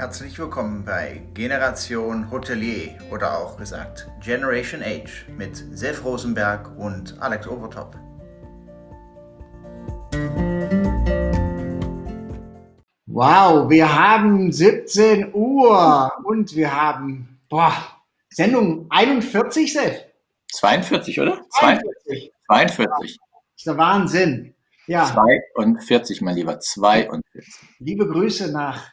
Herzlich willkommen bei Generation Hotelier oder auch gesagt Generation Age mit Sef Rosenberg und Alex Overtop. Wow, wir haben 17 Uhr und wir haben boah, Sendung 41, Sef. 42, oder? 42. 42. Das ist der Wahnsinn. Ja. 42, mein Lieber, 42. Liebe Grüße nach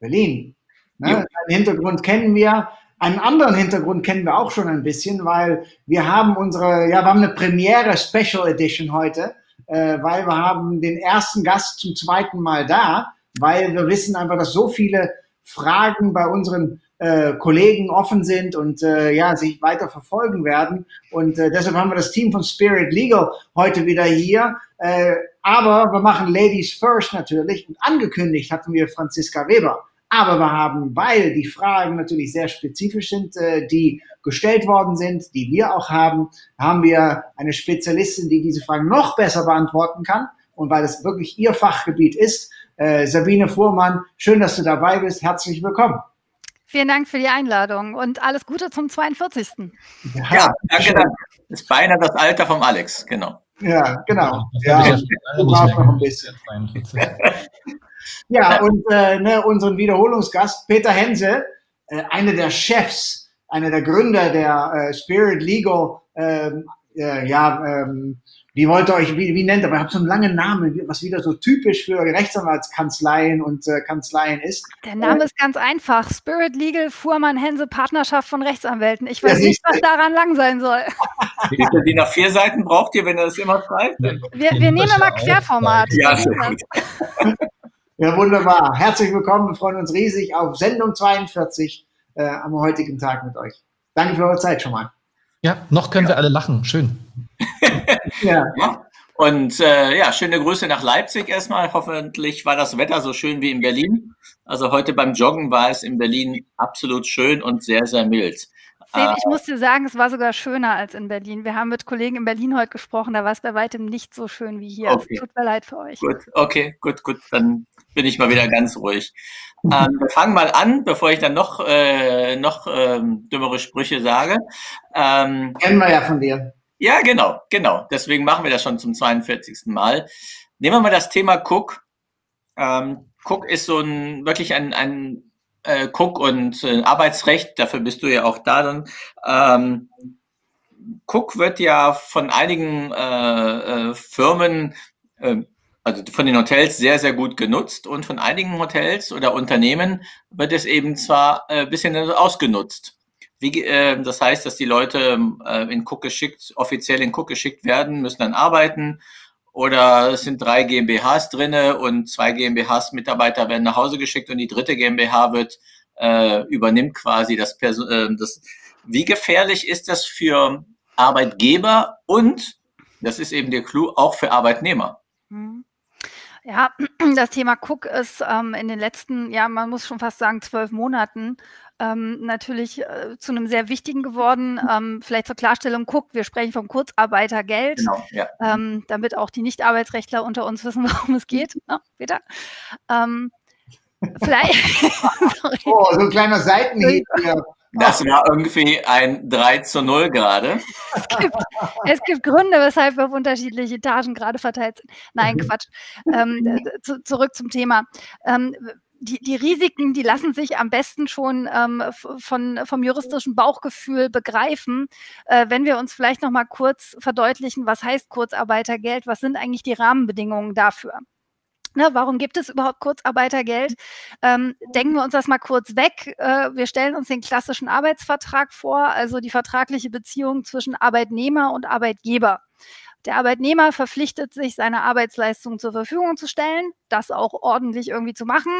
Berlin. Ne? Einen Hintergrund kennen wir. Einen anderen Hintergrund kennen wir auch schon ein bisschen, weil wir haben unsere, ja, wir haben eine Premiere Special Edition heute, äh, weil wir haben den ersten Gast zum zweiten Mal da, weil wir wissen einfach, dass so viele Fragen bei unseren äh, Kollegen offen sind und äh, ja, sich weiter verfolgen werden. Und äh, deshalb haben wir das Team von Spirit Legal heute wieder hier. Äh, aber wir machen Ladies First natürlich. Und angekündigt hatten wir Franziska Weber. Aber wir haben, weil die Fragen natürlich sehr spezifisch sind, äh, die gestellt worden sind, die wir auch haben, haben wir eine Spezialistin, die diese Fragen noch besser beantworten kann. Und weil es wirklich ihr Fachgebiet ist, äh, Sabine Fuhrmann, schön, dass du dabei bist. Herzlich willkommen. Vielen Dank für die Einladung und alles Gute zum 42. Ja, ja danke, danke. Das ist beinahe das Alter vom Alex, genau. Ja, genau. Ja, ja noch ein bisschen. Ja, und äh, ne, unseren Wiederholungsgast, Peter Hense, äh, einer der Chefs, einer der Gründer der äh, Spirit Legal, ähm, äh, ja, ähm, wie wollt ihr euch, wie, wie nennt ihr, aber ihr habt so einen langen Namen, was wieder so typisch für Rechtsanwaltskanzleien und äh, Kanzleien ist. Der Name äh, ist ganz einfach. Spirit Legal Fuhrmann Hense Partnerschaft von Rechtsanwälten. Ich weiß nicht, was daran lang sein soll. Die nach vier Seiten braucht ihr, wenn ihr das immer schreibt? Wir, wir nehmen mal Querformat. Ja, sehr gut. Ja, wunderbar. Herzlich willkommen. Wir freuen uns riesig auf Sendung 42 äh, am heutigen Tag mit euch. Danke für eure Zeit schon mal. Ja, noch können ja. wir alle lachen. Schön. ja. ja. Und äh, ja, schöne Grüße nach Leipzig erstmal. Hoffentlich war das Wetter so schön wie in Berlin. Also heute beim Joggen war es in Berlin absolut schön und sehr, sehr mild. Sven, ich muss dir sagen, es war sogar schöner als in Berlin. Wir haben mit Kollegen in Berlin heute gesprochen, da war es bei weitem nicht so schön wie hier. Okay. Es tut mir leid für euch. Gut, okay, gut, gut. Dann bin ich mal wieder ganz ruhig. Ähm, wir fangen mal an, bevor ich dann noch, äh, noch ähm, dümmere Sprüche sage. Ähm, Kennen wir ja von dir. Ja, genau, genau. Deswegen machen wir das schon zum 42. Mal. Nehmen wir mal das Thema Cook. Ähm, Cook ist so ein wirklich ein, ein äh, Cook und äh, Arbeitsrecht, dafür bist du ja auch da dann. Ähm, Cook wird ja von einigen äh, äh, Firmen, äh, also von den Hotels sehr, sehr gut genutzt und von einigen Hotels oder Unternehmen wird es eben zwar ein äh, bisschen ausgenutzt. Wie, äh, das heißt, dass die Leute äh, in Cook geschickt, offiziell in Cook geschickt werden, müssen dann arbeiten oder es sind drei GmbHs drinne und zwei GmbHs Mitarbeiter werden nach Hause geschickt und die dritte GmbH wird äh, übernimmt quasi das, Person äh, das. Wie gefährlich ist das für Arbeitgeber und das ist eben der Clou auch für Arbeitnehmer? Mhm. Ja, das Thema Cook ist ähm, in den letzten, ja, man muss schon fast sagen, zwölf Monaten ähm, natürlich äh, zu einem sehr wichtigen geworden. Ähm, vielleicht zur Klarstellung, guckt, wir sprechen vom Kurzarbeitergeld, genau, ja. ähm, damit auch die Nicht-Arbeitsrechtler unter uns wissen, worum es geht. Ne, Peter? Ähm, vielleicht. oh, so ein kleiner Seitenhieb hier. Das war irgendwie ein 3 zu 0 gerade. Es gibt, es gibt Gründe, weshalb wir auf unterschiedliche Etagen gerade verteilt sind. Nein, mhm. Quatsch. Ähm, zu, zurück zum Thema. Ähm, die, die Risiken, die lassen sich am besten schon ähm, von, vom juristischen Bauchgefühl begreifen. Äh, wenn wir uns vielleicht noch mal kurz verdeutlichen, was heißt Kurzarbeitergeld, was sind eigentlich die Rahmenbedingungen dafür? Ne, warum gibt es überhaupt Kurzarbeitergeld? Ähm, denken wir uns das mal kurz weg. Äh, wir stellen uns den klassischen Arbeitsvertrag vor, also die vertragliche Beziehung zwischen Arbeitnehmer und Arbeitgeber. Der Arbeitnehmer verpflichtet sich, seine Arbeitsleistung zur Verfügung zu stellen, das auch ordentlich irgendwie zu machen.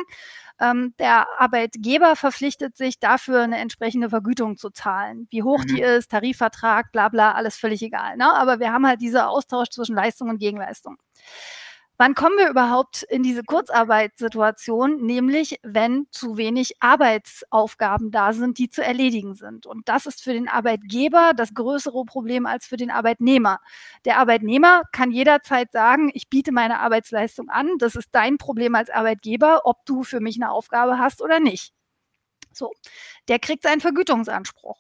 Ähm, der Arbeitgeber verpflichtet sich dafür, eine entsprechende Vergütung zu zahlen. Wie hoch mhm. die ist, Tarifvertrag, bla bla, alles völlig egal. Ne? Aber wir haben halt diesen Austausch zwischen Leistung und Gegenleistung. Wann kommen wir überhaupt in diese Kurzarbeitssituation? Nämlich, wenn zu wenig Arbeitsaufgaben da sind, die zu erledigen sind. Und das ist für den Arbeitgeber das größere Problem als für den Arbeitnehmer. Der Arbeitnehmer kann jederzeit sagen, ich biete meine Arbeitsleistung an. Das ist dein Problem als Arbeitgeber, ob du für mich eine Aufgabe hast oder nicht. So, der kriegt seinen Vergütungsanspruch.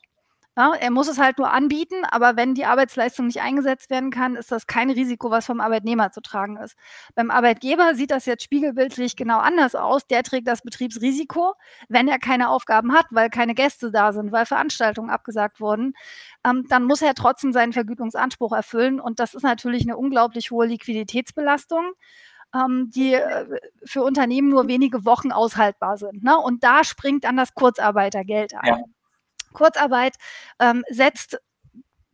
Ja, er muss es halt nur anbieten, aber wenn die Arbeitsleistung nicht eingesetzt werden kann, ist das kein Risiko, was vom Arbeitnehmer zu tragen ist. Beim Arbeitgeber sieht das jetzt spiegelbildlich genau anders aus. Der trägt das Betriebsrisiko, wenn er keine Aufgaben hat, weil keine Gäste da sind, weil Veranstaltungen abgesagt wurden. Ähm, dann muss er trotzdem seinen Vergütungsanspruch erfüllen. Und das ist natürlich eine unglaublich hohe Liquiditätsbelastung ähm, die äh, für Unternehmen nur wenige Wochen aushaltbar sind. Ne? Und da springt dann das Kurzarbeitergeld ein. Ja. Kurzarbeit ähm, setzt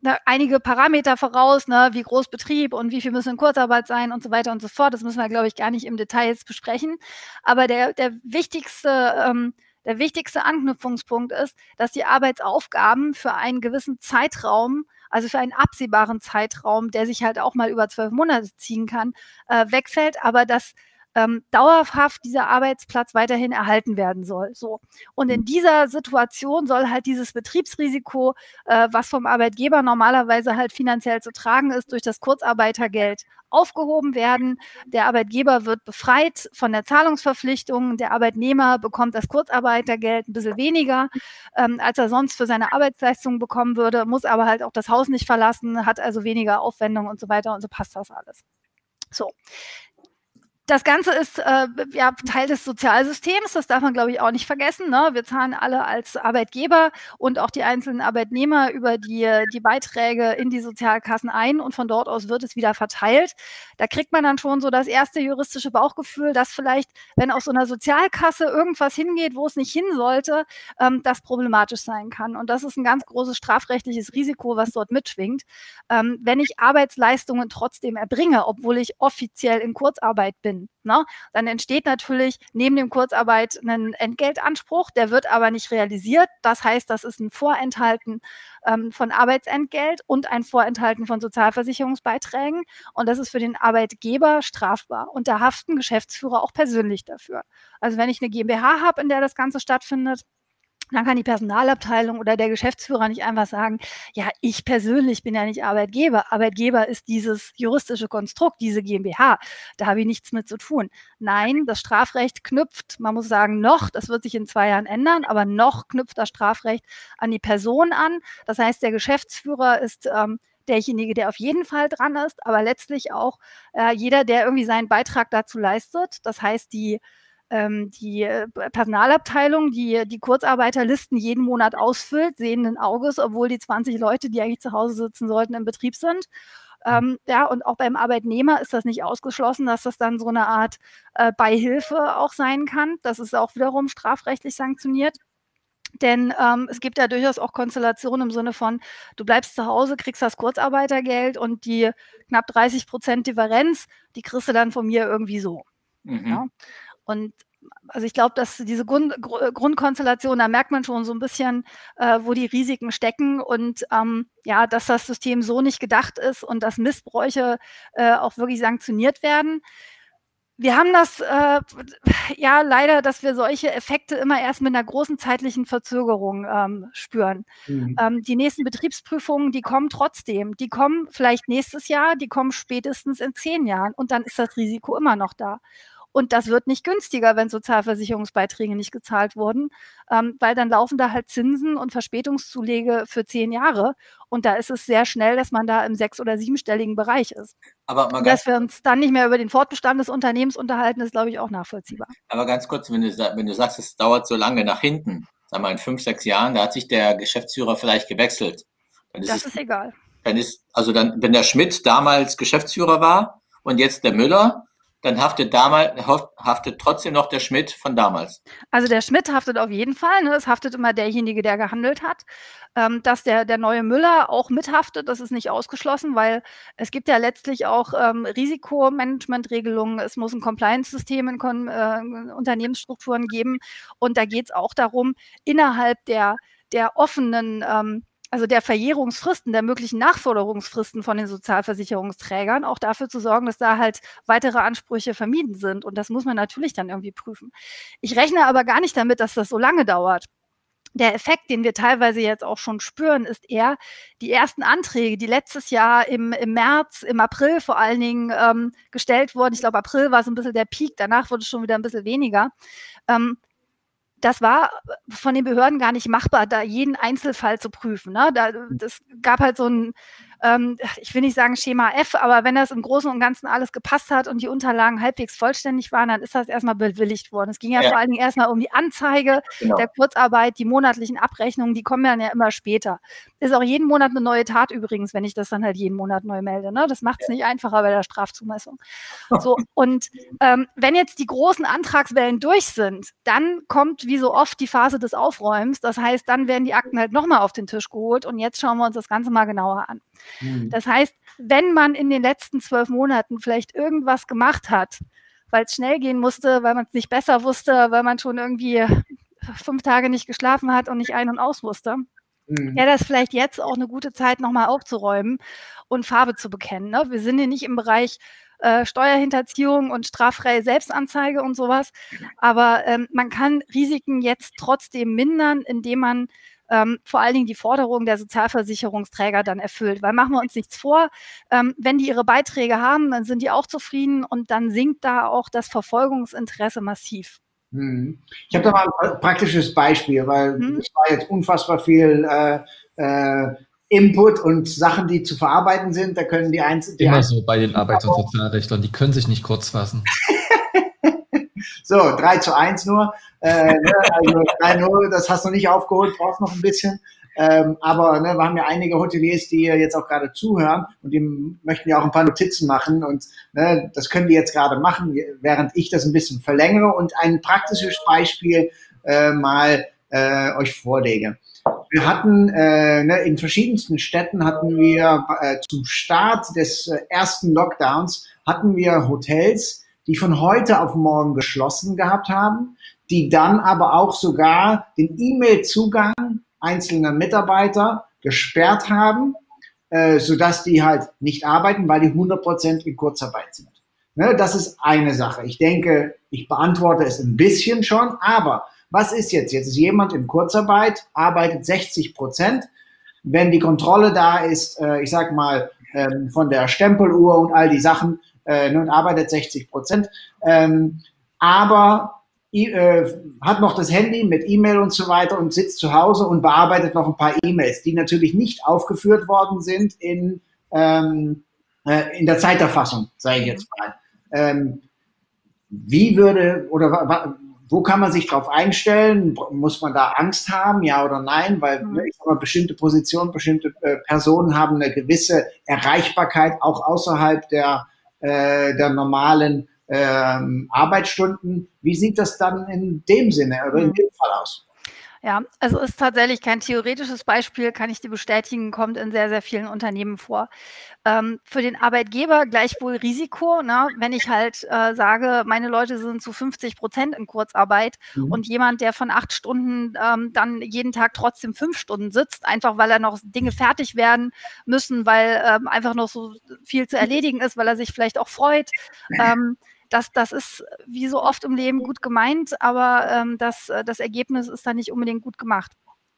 ne, einige Parameter voraus, ne, wie groß Betrieb und wie viel müssen in Kurzarbeit sein und so weiter und so fort. Das müssen wir, glaube ich, gar nicht im Detail jetzt besprechen. Aber der, der wichtigste, ähm, der wichtigste Anknüpfungspunkt ist, dass die Arbeitsaufgaben für einen gewissen Zeitraum also für einen absehbaren Zeitraum, der sich halt auch mal über zwölf Monate ziehen kann, äh, wegfällt, aber dass ähm, dauerhaft dieser Arbeitsplatz weiterhin erhalten werden soll. So. Und in mhm. dieser Situation soll halt dieses Betriebsrisiko, äh, was vom Arbeitgeber normalerweise halt finanziell zu tragen ist, durch das Kurzarbeitergeld aufgehoben werden. Der Arbeitgeber wird befreit von der Zahlungsverpflichtung. Der Arbeitnehmer bekommt das Kurzarbeitergeld ein bisschen weniger, ähm, als er sonst für seine Arbeitsleistung bekommen würde, muss aber halt auch das Haus nicht verlassen, hat also weniger Aufwendung und so weiter und so passt das alles. So das Ganze ist äh, ja Teil des Sozialsystems, das darf man, glaube ich, auch nicht vergessen. Ne? Wir zahlen alle als Arbeitgeber und auch die einzelnen Arbeitnehmer über die, die Beiträge in die Sozialkassen ein und von dort aus wird es wieder verteilt. Da kriegt man dann schon so das erste juristische Bauchgefühl, dass vielleicht, wenn auf so einer Sozialkasse irgendwas hingeht, wo es nicht hin sollte, ähm, das problematisch sein kann. Und das ist ein ganz großes strafrechtliches Risiko, was dort mitschwingt. Ähm, wenn ich Arbeitsleistungen trotzdem erbringe, obwohl ich offiziell in Kurzarbeit bin, bin. Ne? Dann entsteht natürlich neben dem Kurzarbeit ein Entgeltanspruch, der wird aber nicht realisiert. Das heißt, das ist ein Vorenthalten ähm, von Arbeitsentgelt und ein Vorenthalten von Sozialversicherungsbeiträgen. Und das ist für den Arbeitgeber strafbar. Und da haften Geschäftsführer auch persönlich dafür. Also wenn ich eine GmbH habe, in der das Ganze stattfindet, dann kann die Personalabteilung oder der Geschäftsführer nicht einfach sagen, ja, ich persönlich bin ja nicht Arbeitgeber. Arbeitgeber ist dieses juristische Konstrukt, diese GmbH. Da habe ich nichts mit zu tun. Nein, das Strafrecht knüpft, man muss sagen, noch, das wird sich in zwei Jahren ändern, aber noch knüpft das Strafrecht an die Person an. Das heißt, der Geschäftsführer ist ähm, derjenige, der auf jeden Fall dran ist, aber letztlich auch äh, jeder, der irgendwie seinen Beitrag dazu leistet. Das heißt, die ähm, die äh, Personalabteilung, die die Kurzarbeiterlisten jeden Monat ausfüllt, sehenden Auges, obwohl die 20 Leute, die eigentlich zu Hause sitzen sollten, im Betrieb sind. Ähm, ja, und auch beim Arbeitnehmer ist das nicht ausgeschlossen, dass das dann so eine Art äh, Beihilfe auch sein kann. Das ist auch wiederum strafrechtlich sanktioniert. Denn ähm, es gibt ja durchaus auch Konstellationen im Sinne von, du bleibst zu Hause, kriegst das Kurzarbeitergeld und die knapp 30 Prozent Differenz, die kriegst du dann von mir irgendwie so. Mhm. Ja? Und also ich glaube, dass diese Grund, Grundkonstellation, da merkt man schon so ein bisschen, äh, wo die Risiken stecken und ähm, ja, dass das System so nicht gedacht ist und dass Missbräuche äh, auch wirklich sanktioniert werden. Wir haben das äh, ja leider, dass wir solche Effekte immer erst mit einer großen zeitlichen Verzögerung ähm, spüren. Mhm. Ähm, die nächsten Betriebsprüfungen, die kommen trotzdem. Die kommen vielleicht nächstes Jahr, die kommen spätestens in zehn Jahren und dann ist das Risiko immer noch da. Und das wird nicht günstiger, wenn Sozialversicherungsbeiträge nicht gezahlt wurden, ähm, weil dann laufen da halt Zinsen und Verspätungszulege für zehn Jahre. Und da ist es sehr schnell, dass man da im sechs- oder siebenstelligen Bereich ist. Aber mal dass wir uns dann nicht mehr über den Fortbestand des Unternehmens unterhalten, ist, glaube ich, auch nachvollziehbar. Aber ganz kurz, wenn du, wenn du sagst, es dauert so lange nach hinten, sag mal in fünf, sechs Jahren, da hat sich der Geschäftsführer vielleicht gewechselt. Ist das es, ist egal. Dann ist, also dann, wenn der Schmidt damals Geschäftsführer war und jetzt der Müller, dann haftet damals, haftet trotzdem noch der Schmidt von damals. Also der Schmidt haftet auf jeden Fall. Ne? Es haftet immer derjenige, der gehandelt hat. Ähm, dass der, der neue Müller auch mithaftet, das ist nicht ausgeschlossen, weil es gibt ja letztlich auch ähm, Risikomanagementregelungen. Es muss ein Compliance-System in Kon äh, Unternehmensstrukturen geben. Und da geht es auch darum, innerhalb der, der offenen ähm, also der Verjährungsfristen, der möglichen Nachforderungsfristen von den Sozialversicherungsträgern, auch dafür zu sorgen, dass da halt weitere Ansprüche vermieden sind. Und das muss man natürlich dann irgendwie prüfen. Ich rechne aber gar nicht damit, dass das so lange dauert. Der Effekt, den wir teilweise jetzt auch schon spüren, ist eher die ersten Anträge, die letztes Jahr im, im März, im April vor allen Dingen ähm, gestellt wurden. Ich glaube, April war so ein bisschen der Peak, danach wurde es schon wieder ein bisschen weniger. Ähm, das war von den Behörden gar nicht machbar, da jeden Einzelfall zu prüfen. Ne? Da, das gab halt so ein ähm, ich will nicht sagen Schema F, aber wenn das im Großen und Ganzen alles gepasst hat und die Unterlagen halbwegs vollständig waren, dann ist das erstmal bewilligt worden. Es ging ja, ja. vor allen Dingen erstmal um die Anzeige genau. der Kurzarbeit, die monatlichen Abrechnungen, die kommen dann ja immer später. Ist auch jeden Monat eine neue Tat übrigens, wenn ich das dann halt jeden Monat neu melde. Ne? Das macht es ja. nicht einfacher bei der Strafzumessung. So, und ähm, wenn jetzt die großen Antragswellen durch sind, dann kommt wie so oft die Phase des Aufräumens. Das heißt, dann werden die Akten halt nochmal auf den Tisch geholt und jetzt schauen wir uns das Ganze mal genauer an. Mhm. Das heißt, wenn man in den letzten zwölf Monaten vielleicht irgendwas gemacht hat, weil es schnell gehen musste, weil man es nicht besser wusste, weil man schon irgendwie fünf Tage nicht geschlafen hat und nicht ein- und aus wusste, mhm. ja, das vielleicht jetzt auch eine gute Zeit, nochmal aufzuräumen und Farbe zu bekennen. Ne? Wir sind hier nicht im Bereich äh, Steuerhinterziehung und straffreie Selbstanzeige und sowas, aber ähm, man kann Risiken jetzt trotzdem mindern, indem man ähm, vor allen Dingen die Forderungen der Sozialversicherungsträger dann erfüllt. Weil machen wir uns nichts vor, ähm, wenn die ihre Beiträge haben, dann sind die auch zufrieden und dann sinkt da auch das Verfolgungsinteresse massiv. Hm. Ich habe da mal ein praktisches Beispiel, weil hm. es war jetzt unfassbar viel äh, äh, Input und Sachen, die zu verarbeiten sind. Da können die Einzelnen. Immer so bei den Arbeits- und Sozialrechtlern, die können sich nicht kurz fassen. so, 3 zu 1 nur. Äh, ne, also 3-0, das hast du nicht aufgeholt, brauchst noch ein bisschen. Ähm, aber ne, wir haben ja einige Hoteliers, die jetzt auch gerade zuhören und die möchten ja auch ein paar Notizen machen und ne, das können die jetzt gerade machen, während ich das ein bisschen verlängere und ein praktisches Beispiel äh, mal äh, euch vorlege. Wir hatten äh, ne, in verschiedensten Städten hatten wir äh, zum Start des äh, ersten Lockdowns hatten wir Hotels, die von heute auf morgen geschlossen gehabt haben, die dann aber auch sogar den E-Mail-Zugang einzelner Mitarbeiter gesperrt haben, äh, sodass die halt nicht arbeiten, weil die 100% in Kurzarbeit sind. Ne, das ist eine Sache. Ich denke, ich beantworte es ein bisschen schon, aber was ist jetzt? Jetzt ist jemand in Kurzarbeit, arbeitet 60 Prozent. Wenn die Kontrolle da ist, äh, ich sag mal, ähm, von der Stempeluhr und all die Sachen, äh, nun arbeitet 60 Prozent, ähm, aber äh, hat noch das Handy mit E-Mail und so weiter und sitzt zu Hause und bearbeitet noch ein paar E-Mails, die natürlich nicht aufgeführt worden sind in, ähm, äh, in der Zeiterfassung, sage ich jetzt mal. Ähm, wie würde oder wo kann man sich darauf einstellen? Muss man da Angst haben, ja oder nein? Weil mhm. ich sag mal, bestimmte Positionen, bestimmte äh, Personen haben eine gewisse Erreichbarkeit auch außerhalb der äh, der normalen ähm, Arbeitsstunden. Wie sieht das dann in dem Sinne oder in mhm. dem Fall aus? Ja, also ist tatsächlich kein theoretisches Beispiel, kann ich dir bestätigen, kommt in sehr, sehr vielen Unternehmen vor. Ähm, für den Arbeitgeber gleichwohl Risiko, ne? wenn ich halt äh, sage, meine Leute sind zu 50 Prozent in Kurzarbeit mhm. und jemand, der von acht Stunden ähm, dann jeden Tag trotzdem fünf Stunden sitzt, einfach weil er noch Dinge fertig werden müssen, weil ähm, einfach noch so viel zu erledigen ist, weil er sich vielleicht auch freut. Das, das ist wie so oft im Leben gut gemeint, aber ähm, das, äh, das Ergebnis ist dann nicht unbedingt gut gemacht.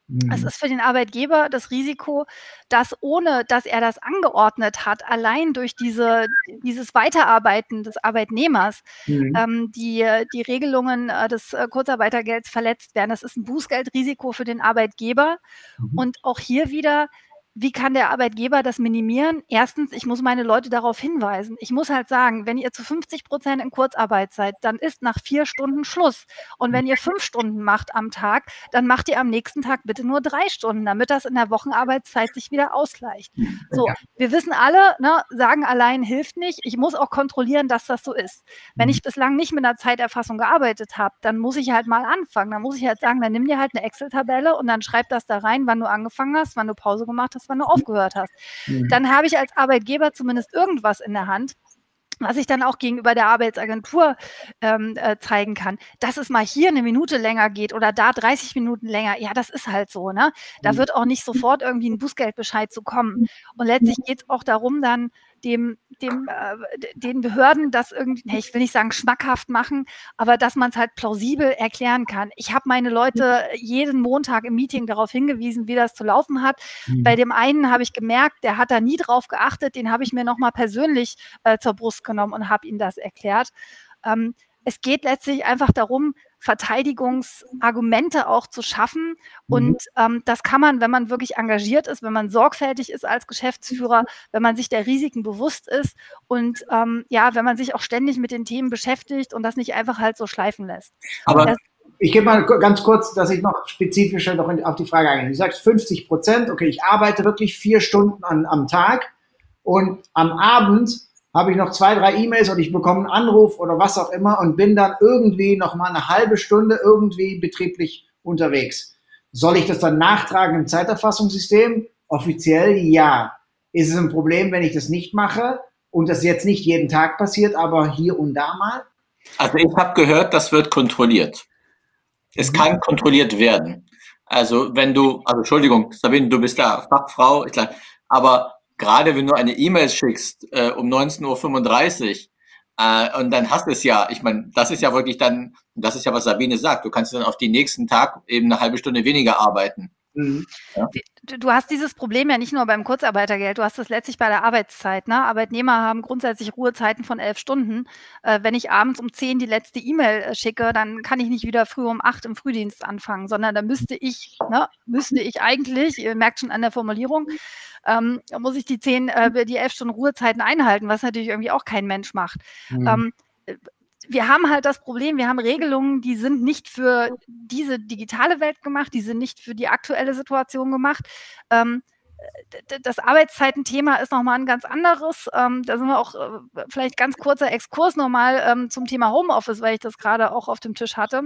Mhm. Es ist für den Arbeitgeber das Risiko, dass ohne dass er das angeordnet hat, allein durch diese, dieses Weiterarbeiten des Arbeitnehmers, mhm. ähm, die, die Regelungen äh, des äh, Kurzarbeitergelds verletzt werden. Das ist ein Bußgeldrisiko für den Arbeitgeber. Mhm. Und auch hier wieder wie kann der Arbeitgeber das minimieren? Erstens, ich muss meine Leute darauf hinweisen. Ich muss halt sagen, wenn ihr zu 50 Prozent in Kurzarbeit seid, dann ist nach vier Stunden Schluss. Und wenn ihr fünf Stunden macht am Tag, dann macht ihr am nächsten Tag bitte nur drei Stunden, damit das in der Wochenarbeitszeit sich wieder ausgleicht. So, wir wissen alle, ne, sagen allein hilft nicht. Ich muss auch kontrollieren, dass das so ist. Wenn mhm. ich bislang nicht mit einer Zeiterfassung gearbeitet habe, dann muss ich halt mal anfangen. Dann muss ich halt sagen, dann nimm dir halt eine Excel-Tabelle und dann schreib das da rein, wann du angefangen hast, wann du Pause gemacht hast wann du aufgehört hast. Mhm. Dann habe ich als Arbeitgeber zumindest irgendwas in der Hand, was ich dann auch gegenüber der Arbeitsagentur ähm, äh, zeigen kann, dass es mal hier eine Minute länger geht oder da 30 Minuten länger, ja, das ist halt so, ne? Da mhm. wird auch nicht sofort irgendwie ein Bußgeldbescheid zu kommen. Und letztlich geht es auch darum, dann dem, dem, äh, den Behörden das irgendwie, ich will nicht sagen schmackhaft machen, aber dass man es halt plausibel erklären kann. Ich habe meine Leute jeden Montag im Meeting darauf hingewiesen, wie das zu laufen hat. Mhm. Bei dem einen habe ich gemerkt, der hat da nie drauf geachtet, den habe ich mir nochmal persönlich äh, zur Brust genommen und habe ihm das erklärt. Ähm, es geht letztlich einfach darum, Verteidigungsargumente auch zu schaffen. Mhm. Und ähm, das kann man, wenn man wirklich engagiert ist, wenn man sorgfältig ist als Geschäftsführer, wenn man sich der Risiken bewusst ist und ähm, ja, wenn man sich auch ständig mit den Themen beschäftigt und das nicht einfach halt so schleifen lässt. Aber das, ich gebe mal ganz kurz, dass ich noch spezifischer noch auf die Frage eingehe. Du sagst 50 Prozent, okay, ich arbeite wirklich vier Stunden an, am Tag und am Abend habe ich noch zwei, drei E-Mails und ich bekomme einen Anruf oder was auch immer und bin dann irgendwie noch mal eine halbe Stunde irgendwie betrieblich unterwegs. Soll ich das dann nachtragen im Zeiterfassungssystem? Offiziell ja. Ist es ein Problem, wenn ich das nicht mache und das jetzt nicht jeden Tag passiert, aber hier und da mal? Also ich habe gehört, das wird kontrolliert. Es kann kontrolliert werden. Also wenn du, also Entschuldigung, Sabine, du bist da Fachfrau, ich glaube, aber gerade wenn du eine E-Mail schickst äh, um 19.35 Uhr äh, und dann hast du es ja, ich meine, das ist ja wirklich dann, das ist ja, was Sabine sagt, du kannst dann auf den nächsten Tag eben eine halbe Stunde weniger arbeiten. Mhm. Ja. Du hast dieses Problem ja nicht nur beim Kurzarbeitergeld, du hast es letztlich bei der Arbeitszeit. Ne? Arbeitnehmer haben grundsätzlich Ruhezeiten von elf Stunden. Äh, wenn ich abends um zehn die letzte E-Mail äh, schicke, dann kann ich nicht wieder früh um acht im Frühdienst anfangen, sondern da müsste ich, ne, müsste ich eigentlich, ihr merkt schon an der Formulierung, ähm, muss ich die zehn, äh, die elf Stunden Ruhezeiten einhalten, was natürlich irgendwie auch kein Mensch macht. Mhm. Ähm, wir haben halt das Problem, wir haben Regelungen, die sind nicht für diese digitale Welt gemacht, die sind nicht für die aktuelle Situation gemacht. Ähm, das Arbeitszeitenthema ist nochmal ein ganz anderes. Ähm, da sind wir auch äh, vielleicht ganz kurzer Exkurs nochmal ähm, zum Thema Homeoffice, weil ich das gerade auch auf dem Tisch hatte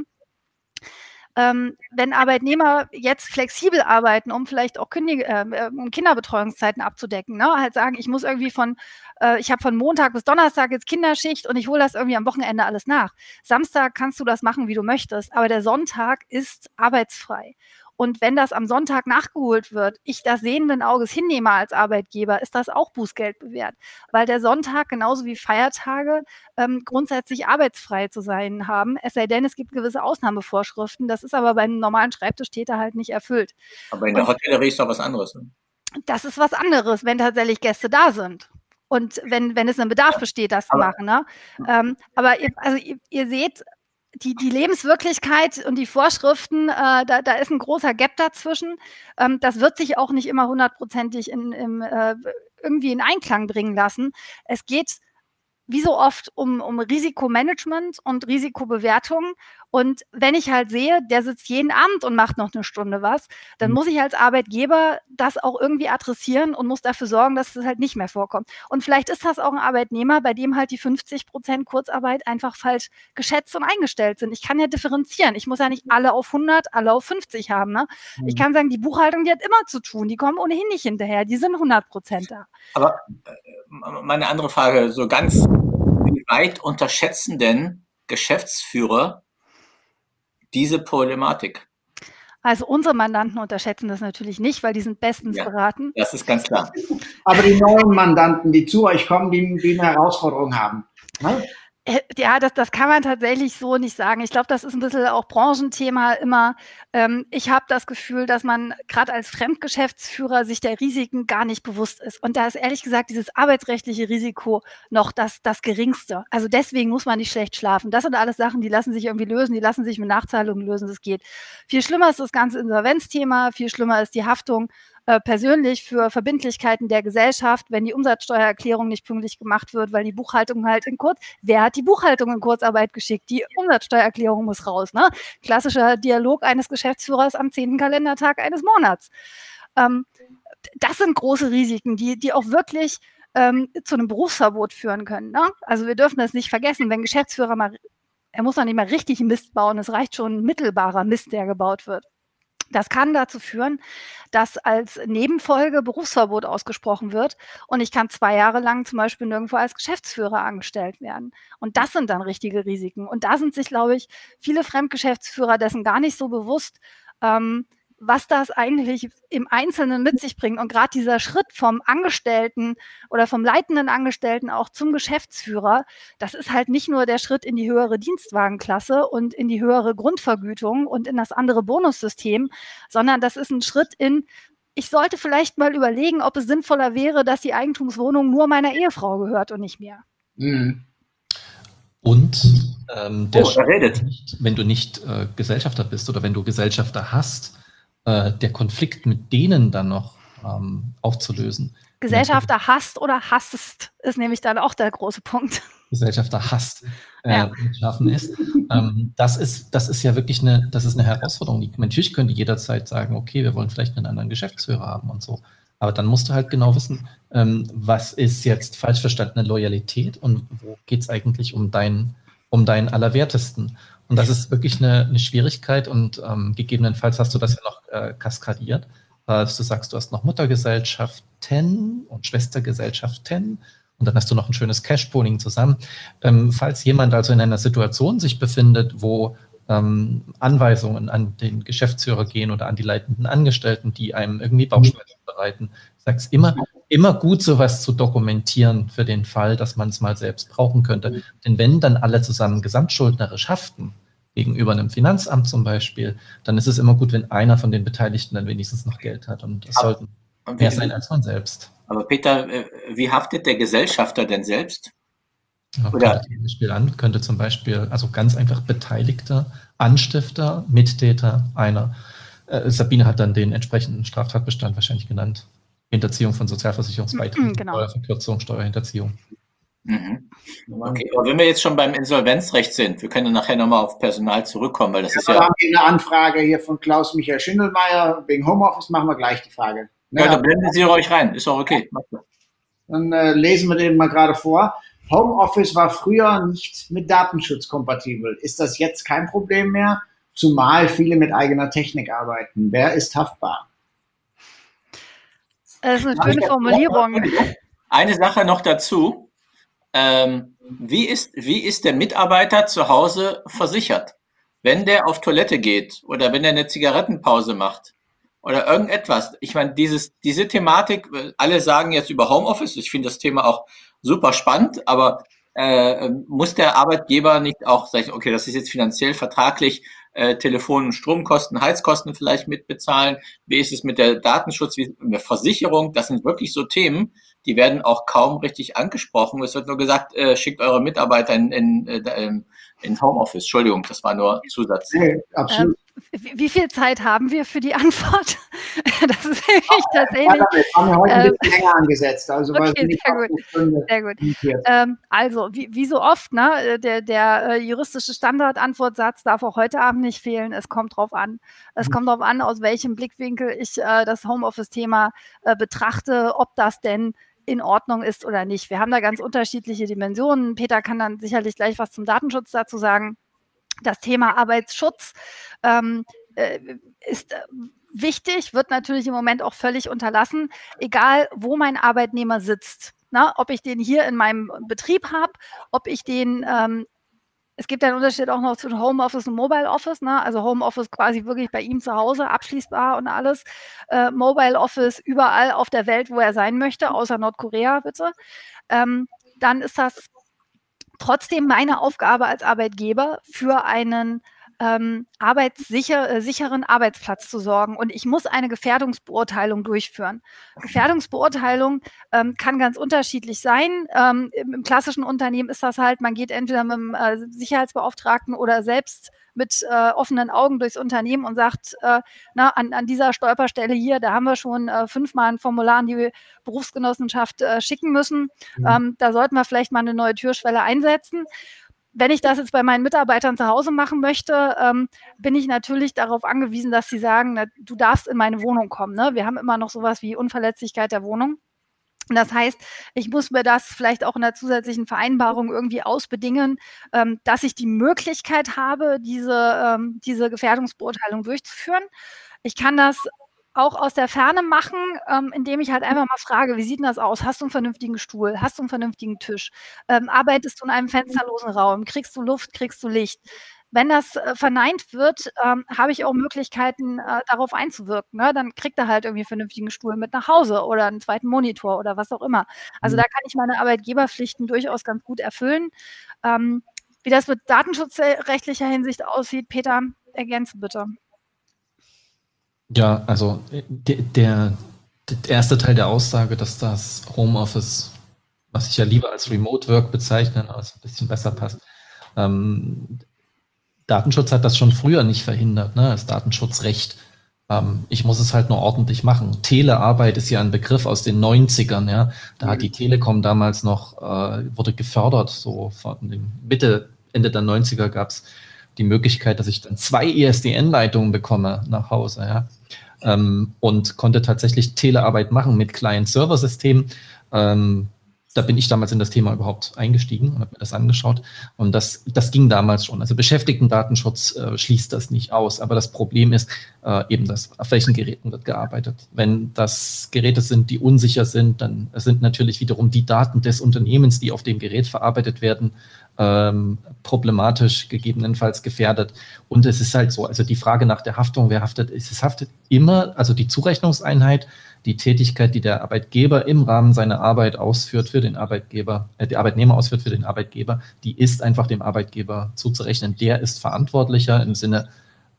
ähm, wenn Arbeitnehmer jetzt flexibel arbeiten, um vielleicht auch Kündig äh, um Kinderbetreuungszeiten abzudecken, ne? halt sagen, ich muss irgendwie von, äh, ich habe von Montag bis Donnerstag jetzt Kinderschicht und ich hole das irgendwie am Wochenende alles nach. Samstag kannst du das machen, wie du möchtest, aber der Sonntag ist arbeitsfrei. Und wenn das am Sonntag nachgeholt wird, ich das sehenden Auges hinnehme als Arbeitgeber, ist das auch Bußgeld bewährt. Weil der Sonntag genauso wie Feiertage ähm, grundsätzlich arbeitsfrei zu sein haben. Es sei denn, es gibt gewisse Ausnahmevorschriften. Das ist aber bei einem normalen Schreibtischtäter halt nicht erfüllt. Aber in der Hotellerie ist doch was anderes. Ne? Das ist was anderes, wenn tatsächlich Gäste da sind und wenn, wenn es ein Bedarf besteht, das zu machen. Ne? Ähm, aber ihr, also ihr, ihr, seht, die, die Lebenswirklichkeit und die Vorschriften, äh, da, da ist ein großer Gap dazwischen. Ähm, das wird sich auch nicht immer hundertprozentig in, in, äh, irgendwie in Einklang bringen lassen. Es geht wie so oft um, um Risikomanagement und Risikobewertung. Und wenn ich halt sehe, der sitzt jeden Abend und macht noch eine Stunde was, dann mhm. muss ich als Arbeitgeber das auch irgendwie adressieren und muss dafür sorgen, dass das halt nicht mehr vorkommt. Und vielleicht ist das auch ein Arbeitnehmer, bei dem halt die 50 Prozent Kurzarbeit einfach falsch geschätzt und eingestellt sind. Ich kann ja differenzieren. Ich muss ja nicht alle auf 100, alle auf 50 haben. Ne? Mhm. Ich kann sagen, die Buchhaltung, die hat immer zu tun. Die kommen ohnehin nicht hinterher. Die sind 100 Prozent da. Aber äh, meine andere Frage, so ganz, wie weit unterschätzen denn Geschäftsführer diese Problematik? Also unsere Mandanten unterschätzen das natürlich nicht, weil die sind bestens ja, beraten. Das ist ganz klar. Aber die neuen Mandanten, die zu euch kommen, die, die eine Herausforderung haben. Ne? Ja, das, das kann man tatsächlich so nicht sagen. Ich glaube, das ist ein bisschen auch Branchenthema immer. Ähm, ich habe das Gefühl, dass man gerade als Fremdgeschäftsführer sich der Risiken gar nicht bewusst ist. Und da ist ehrlich gesagt dieses arbeitsrechtliche Risiko noch das, das geringste. Also deswegen muss man nicht schlecht schlafen. Das sind alles Sachen, die lassen sich irgendwie lösen, die lassen sich mit Nachzahlungen lösen, das geht. Viel schlimmer ist das ganze Insolvenzthema, viel schlimmer ist die Haftung äh, persönlich für Verbindlichkeiten der Gesellschaft, wenn die Umsatzsteuererklärung nicht pünktlich gemacht wird, weil die Buchhaltung halt in Kurz, wer hat die Buchhaltung in Kurzarbeit geschickt? Die Umsatzsteuererklärung muss raus, ne? Klassischer Dialog eines Geschäftsführers am zehnten Kalendertag eines Monats. Ähm, das sind große Risiken, die, die auch wirklich ähm, zu einem Berufsverbot führen können. Ne? Also wir dürfen das nicht vergessen, wenn Geschäftsführer mal, er muss noch nicht mal richtig Mist bauen, es reicht schon ein mittelbarer Mist, der gebaut wird. Das kann dazu führen, dass als Nebenfolge Berufsverbot ausgesprochen wird und ich kann zwei Jahre lang zum Beispiel nirgendwo als Geschäftsführer angestellt werden. Und das sind dann richtige Risiken. Und da sind sich, glaube ich, viele Fremdgeschäftsführer dessen gar nicht so bewusst. Ähm, was das eigentlich im Einzelnen mit sich bringt. Und gerade dieser Schritt vom Angestellten oder vom leitenden Angestellten auch zum Geschäftsführer, das ist halt nicht nur der Schritt in die höhere Dienstwagenklasse und in die höhere Grundvergütung und in das andere Bonussystem, sondern das ist ein Schritt in, ich sollte vielleicht mal überlegen, ob es sinnvoller wäre, dass die Eigentumswohnung nur meiner Ehefrau gehört und nicht mir. Mhm. Und ähm, der Oh, redet. nicht, wenn du nicht äh, Gesellschafter bist oder wenn du Gesellschafter hast, äh, der Konflikt mit denen dann noch ähm, aufzulösen. Gesellschafter hasst oder hassest, ist nämlich dann auch der große Punkt. Gesellschafter hasst, äh, Ja. mit schaffen ist. Ähm, das ist. Das ist ja wirklich eine, das ist eine Herausforderung. Die, natürlich könnte jederzeit sagen, okay, wir wollen vielleicht einen anderen Geschäftsführer haben und so. Aber dann musst du halt genau wissen, ähm, was ist jetzt falsch verstandene Loyalität und wo geht es eigentlich um deinen, um deinen Allerwertesten. Und das ist wirklich eine, eine Schwierigkeit und ähm, gegebenenfalls hast du das ja noch äh, kaskadiert, dass du sagst, du hast noch Muttergesellschaften und Schwestergesellschaften und dann hast du noch ein schönes Cash-Pooling zusammen. Ähm, falls jemand also in einer Situation sich befindet, wo ähm, Anweisungen an den Geschäftsführer gehen oder an die leitenden Angestellten, die einem irgendwie Bauchschmerzen bereiten, sag's immer, immer gut, sowas zu dokumentieren für den Fall, dass man es mal selbst brauchen könnte. Denn wenn dann alle zusammen gesamtschuldnerisch haften, gegenüber einem Finanzamt zum Beispiel, dann ist es immer gut, wenn einer von den Beteiligten dann wenigstens noch Geld hat. Und es sollten mehr sein als man selbst. Aber Peter, äh, wie haftet der Gesellschafter denn selbst? Ja, Oder- könnte zum Beispiel an, könnte zum Beispiel, also ganz einfach Beteiligter, Anstifter, Mittäter einer. Äh, Sabine hat dann den entsprechenden Straftatbestand wahrscheinlich genannt. Hinterziehung von Sozialversicherungsbeiträgen, Genau. Steuerverkürzung, Steuerhinterziehung. Mhm. Okay, aber wenn wir jetzt schon beim Insolvenzrecht sind, wir können dann nachher nochmal auf Personal zurückkommen, weil das ist Wir ja. haben hier eine Anfrage hier von Klaus-Michael Schindelmeier wegen Homeoffice. Machen wir gleich die Frage. Ja, Ja, dann blenden Sie euch rein, ist auch okay. Dann äh, lesen wir den mal gerade vor. Homeoffice war früher nicht mit Datenschutz kompatibel. Ist das jetzt kein Problem mehr? Zumal viele mit eigener Technik arbeiten. Wer ist haftbar? Das ist eine schöne Formulierung. Eine Sache noch dazu. Ähm, wie, ist, wie ist der Mitarbeiter zu Hause versichert? Wenn der auf Toilette geht oder wenn er eine Zigarettenpause macht oder irgendetwas. Ich meine, dieses, diese Thematik, alle sagen jetzt über Homeoffice, ich finde das Thema auch super spannend, aber äh, muss der Arbeitgeber nicht auch sagen, okay, das ist jetzt finanziell vertraglich, äh, Telefon- und Stromkosten, Heizkosten vielleicht mitbezahlen? Wie ist es mit der Datenschutz, wie mit der Versicherung? Das sind wirklich so Themen, die werden auch kaum richtig angesprochen. Es wird nur gesagt, äh, schickt eure Mitarbeiter in, in, äh, in Homeoffice. Entschuldigung, das war nur Zusatz. Nee, absolut. Wie, wie viel Zeit haben wir für die Antwort? Das ist nämlich tatsächlich wir haben ja heute ein ähm, bisschen länger angesetzt. Also okay, nicht sehr gut. sehr gut. Ähm, also, wie, wie so oft, ne, der, der äh, juristische Standardantwortsatz darf auch heute Abend nicht fehlen. Es kommt drauf an. Es Mhm. kommt drauf an, aus welchem Blickwinkel ich äh, das Homeoffice-Thema äh, betrachte, ob das denn in Ordnung ist oder nicht. Wir haben da ganz unterschiedliche Dimensionen. Peter kann dann sicherlich gleich was zum Datenschutz dazu sagen. Das Thema Arbeitsschutz ähm, äh, ist äh, wichtig, wird natürlich im Moment auch völlig unterlassen, egal wo mein Arbeitnehmer sitzt. Na, ob ich den hier in meinem Betrieb habe, ob ich den, ähm, es gibt einen Unterschied auch noch zwischen Homeoffice und Mobile Office, ne? also Homeoffice quasi wirklich bei ihm zu Hause, abschließbar und alles. Äh, Mobile Office überall auf der Welt, wo er sein möchte, außer Nordkorea bitte. Ähm, dann ist das trotzdem meine Aufgabe als Arbeitgeber für einen ähm, arbeitssicher, äh, sicheren Arbeitsplatz zu sorgen. Und ich muss eine Gefährdungsbeurteilung durchführen. Gefährdungsbeurteilung ähm, kann ganz unterschiedlich sein. Ähm, im, Im klassischen Unternehmen ist das halt, man geht entweder mit dem äh, Sicherheitsbeauftragten oder selbst mit äh, offenen Augen durchs Unternehmen und sagt, äh, na, an, an dieser Stolperstelle hier, da haben wir schon äh, fünfmal ein Formular an die Berufsgenossenschaft äh, schicken müssen. Mhm. Ähm, da sollten wir vielleicht mal eine neue Türschwelle einsetzen. Wenn ich das jetzt bei meinen Mitarbeitern zu Hause machen möchte, ähm, bin ich natürlich darauf angewiesen, dass sie sagen, na, du darfst in meine Wohnung kommen. Ne? Wir haben immer noch sowas wie Unverletzlichkeit der Wohnung. Das heißt, ich muss mir das vielleicht auch in der zusätzlichen Vereinbarung irgendwie ausbedingen, ähm, dass ich die Möglichkeit habe, diese, ähm, diese Gefährdungsbeurteilung durchzuführen. Ich kann das auch aus der Ferne machen, ähm, indem ich halt einfach mal frage, wie sieht denn das aus? Hast du einen vernünftigen Stuhl? Hast du einen vernünftigen Tisch? Ähm, arbeitest du in einem fensterlosen Raum? Kriegst du Luft? Kriegst du Licht? Wenn das äh, verneint wird, ähm, habe ich auch Möglichkeiten, äh, darauf einzuwirken. Ne? Dann kriegt er halt irgendwie einen vernünftigen Stuhl mit nach Hause oder einen zweiten Monitor oder was auch immer. Also Mhm. da kann ich meine Arbeitgeberpflichten durchaus ganz gut erfüllen. Ähm, wie das mit datenschutzrechtlicher Hinsicht aussieht, Peter, ergänze bitte. Ja, also der, der, erste Teil der Aussage, dass das Homeoffice, was ich ja lieber als Remote Work bezeichne, aber es ein bisschen besser passt, Ähm, Datenschutz hat das schon früher nicht verhindert, ne? das Datenschutzrecht. Ähm, ich muss es halt nur ordentlich machen. Telearbeit ist ja ein Begriff aus den 90ern, ja. Da hat die Telekom damals noch, äh, wurde gefördert, so von dem Mitte, Ende der 90er gab es die Möglichkeit, dass ich dann zwei ESDN-Leitungen bekomme nach Hause, ja. Ähm, und konnte tatsächlich Telearbeit machen mit Client-Server-Systemen. Ähm, da bin ich damals in das Thema überhaupt eingestiegen und habe mir das angeschaut. Und das, das ging damals schon. Also Beschäftigten-Datenschutz äh, schließt das nicht aus. Aber das Problem ist äh, eben, dass auf welchen Geräten wird gearbeitet. Wenn das Geräte sind, die unsicher sind, dann sind natürlich wiederum die Daten des Unternehmens, die auf dem Gerät verarbeitet werden, ähm, problematisch, gegebenenfalls gefährdet. Und es ist halt so, also die Frage nach der Haftung, wer haftet, ist, es haftet immer, also die Zurechnungseinheit, die Tätigkeit, die der Arbeitgeber im Rahmen seiner Arbeit ausführt für den Arbeitgeber, äh, der Arbeitnehmer ausführt für den Arbeitgeber, die ist einfach dem Arbeitgeber zuzurechnen. Der ist verantwortlicher im Sinne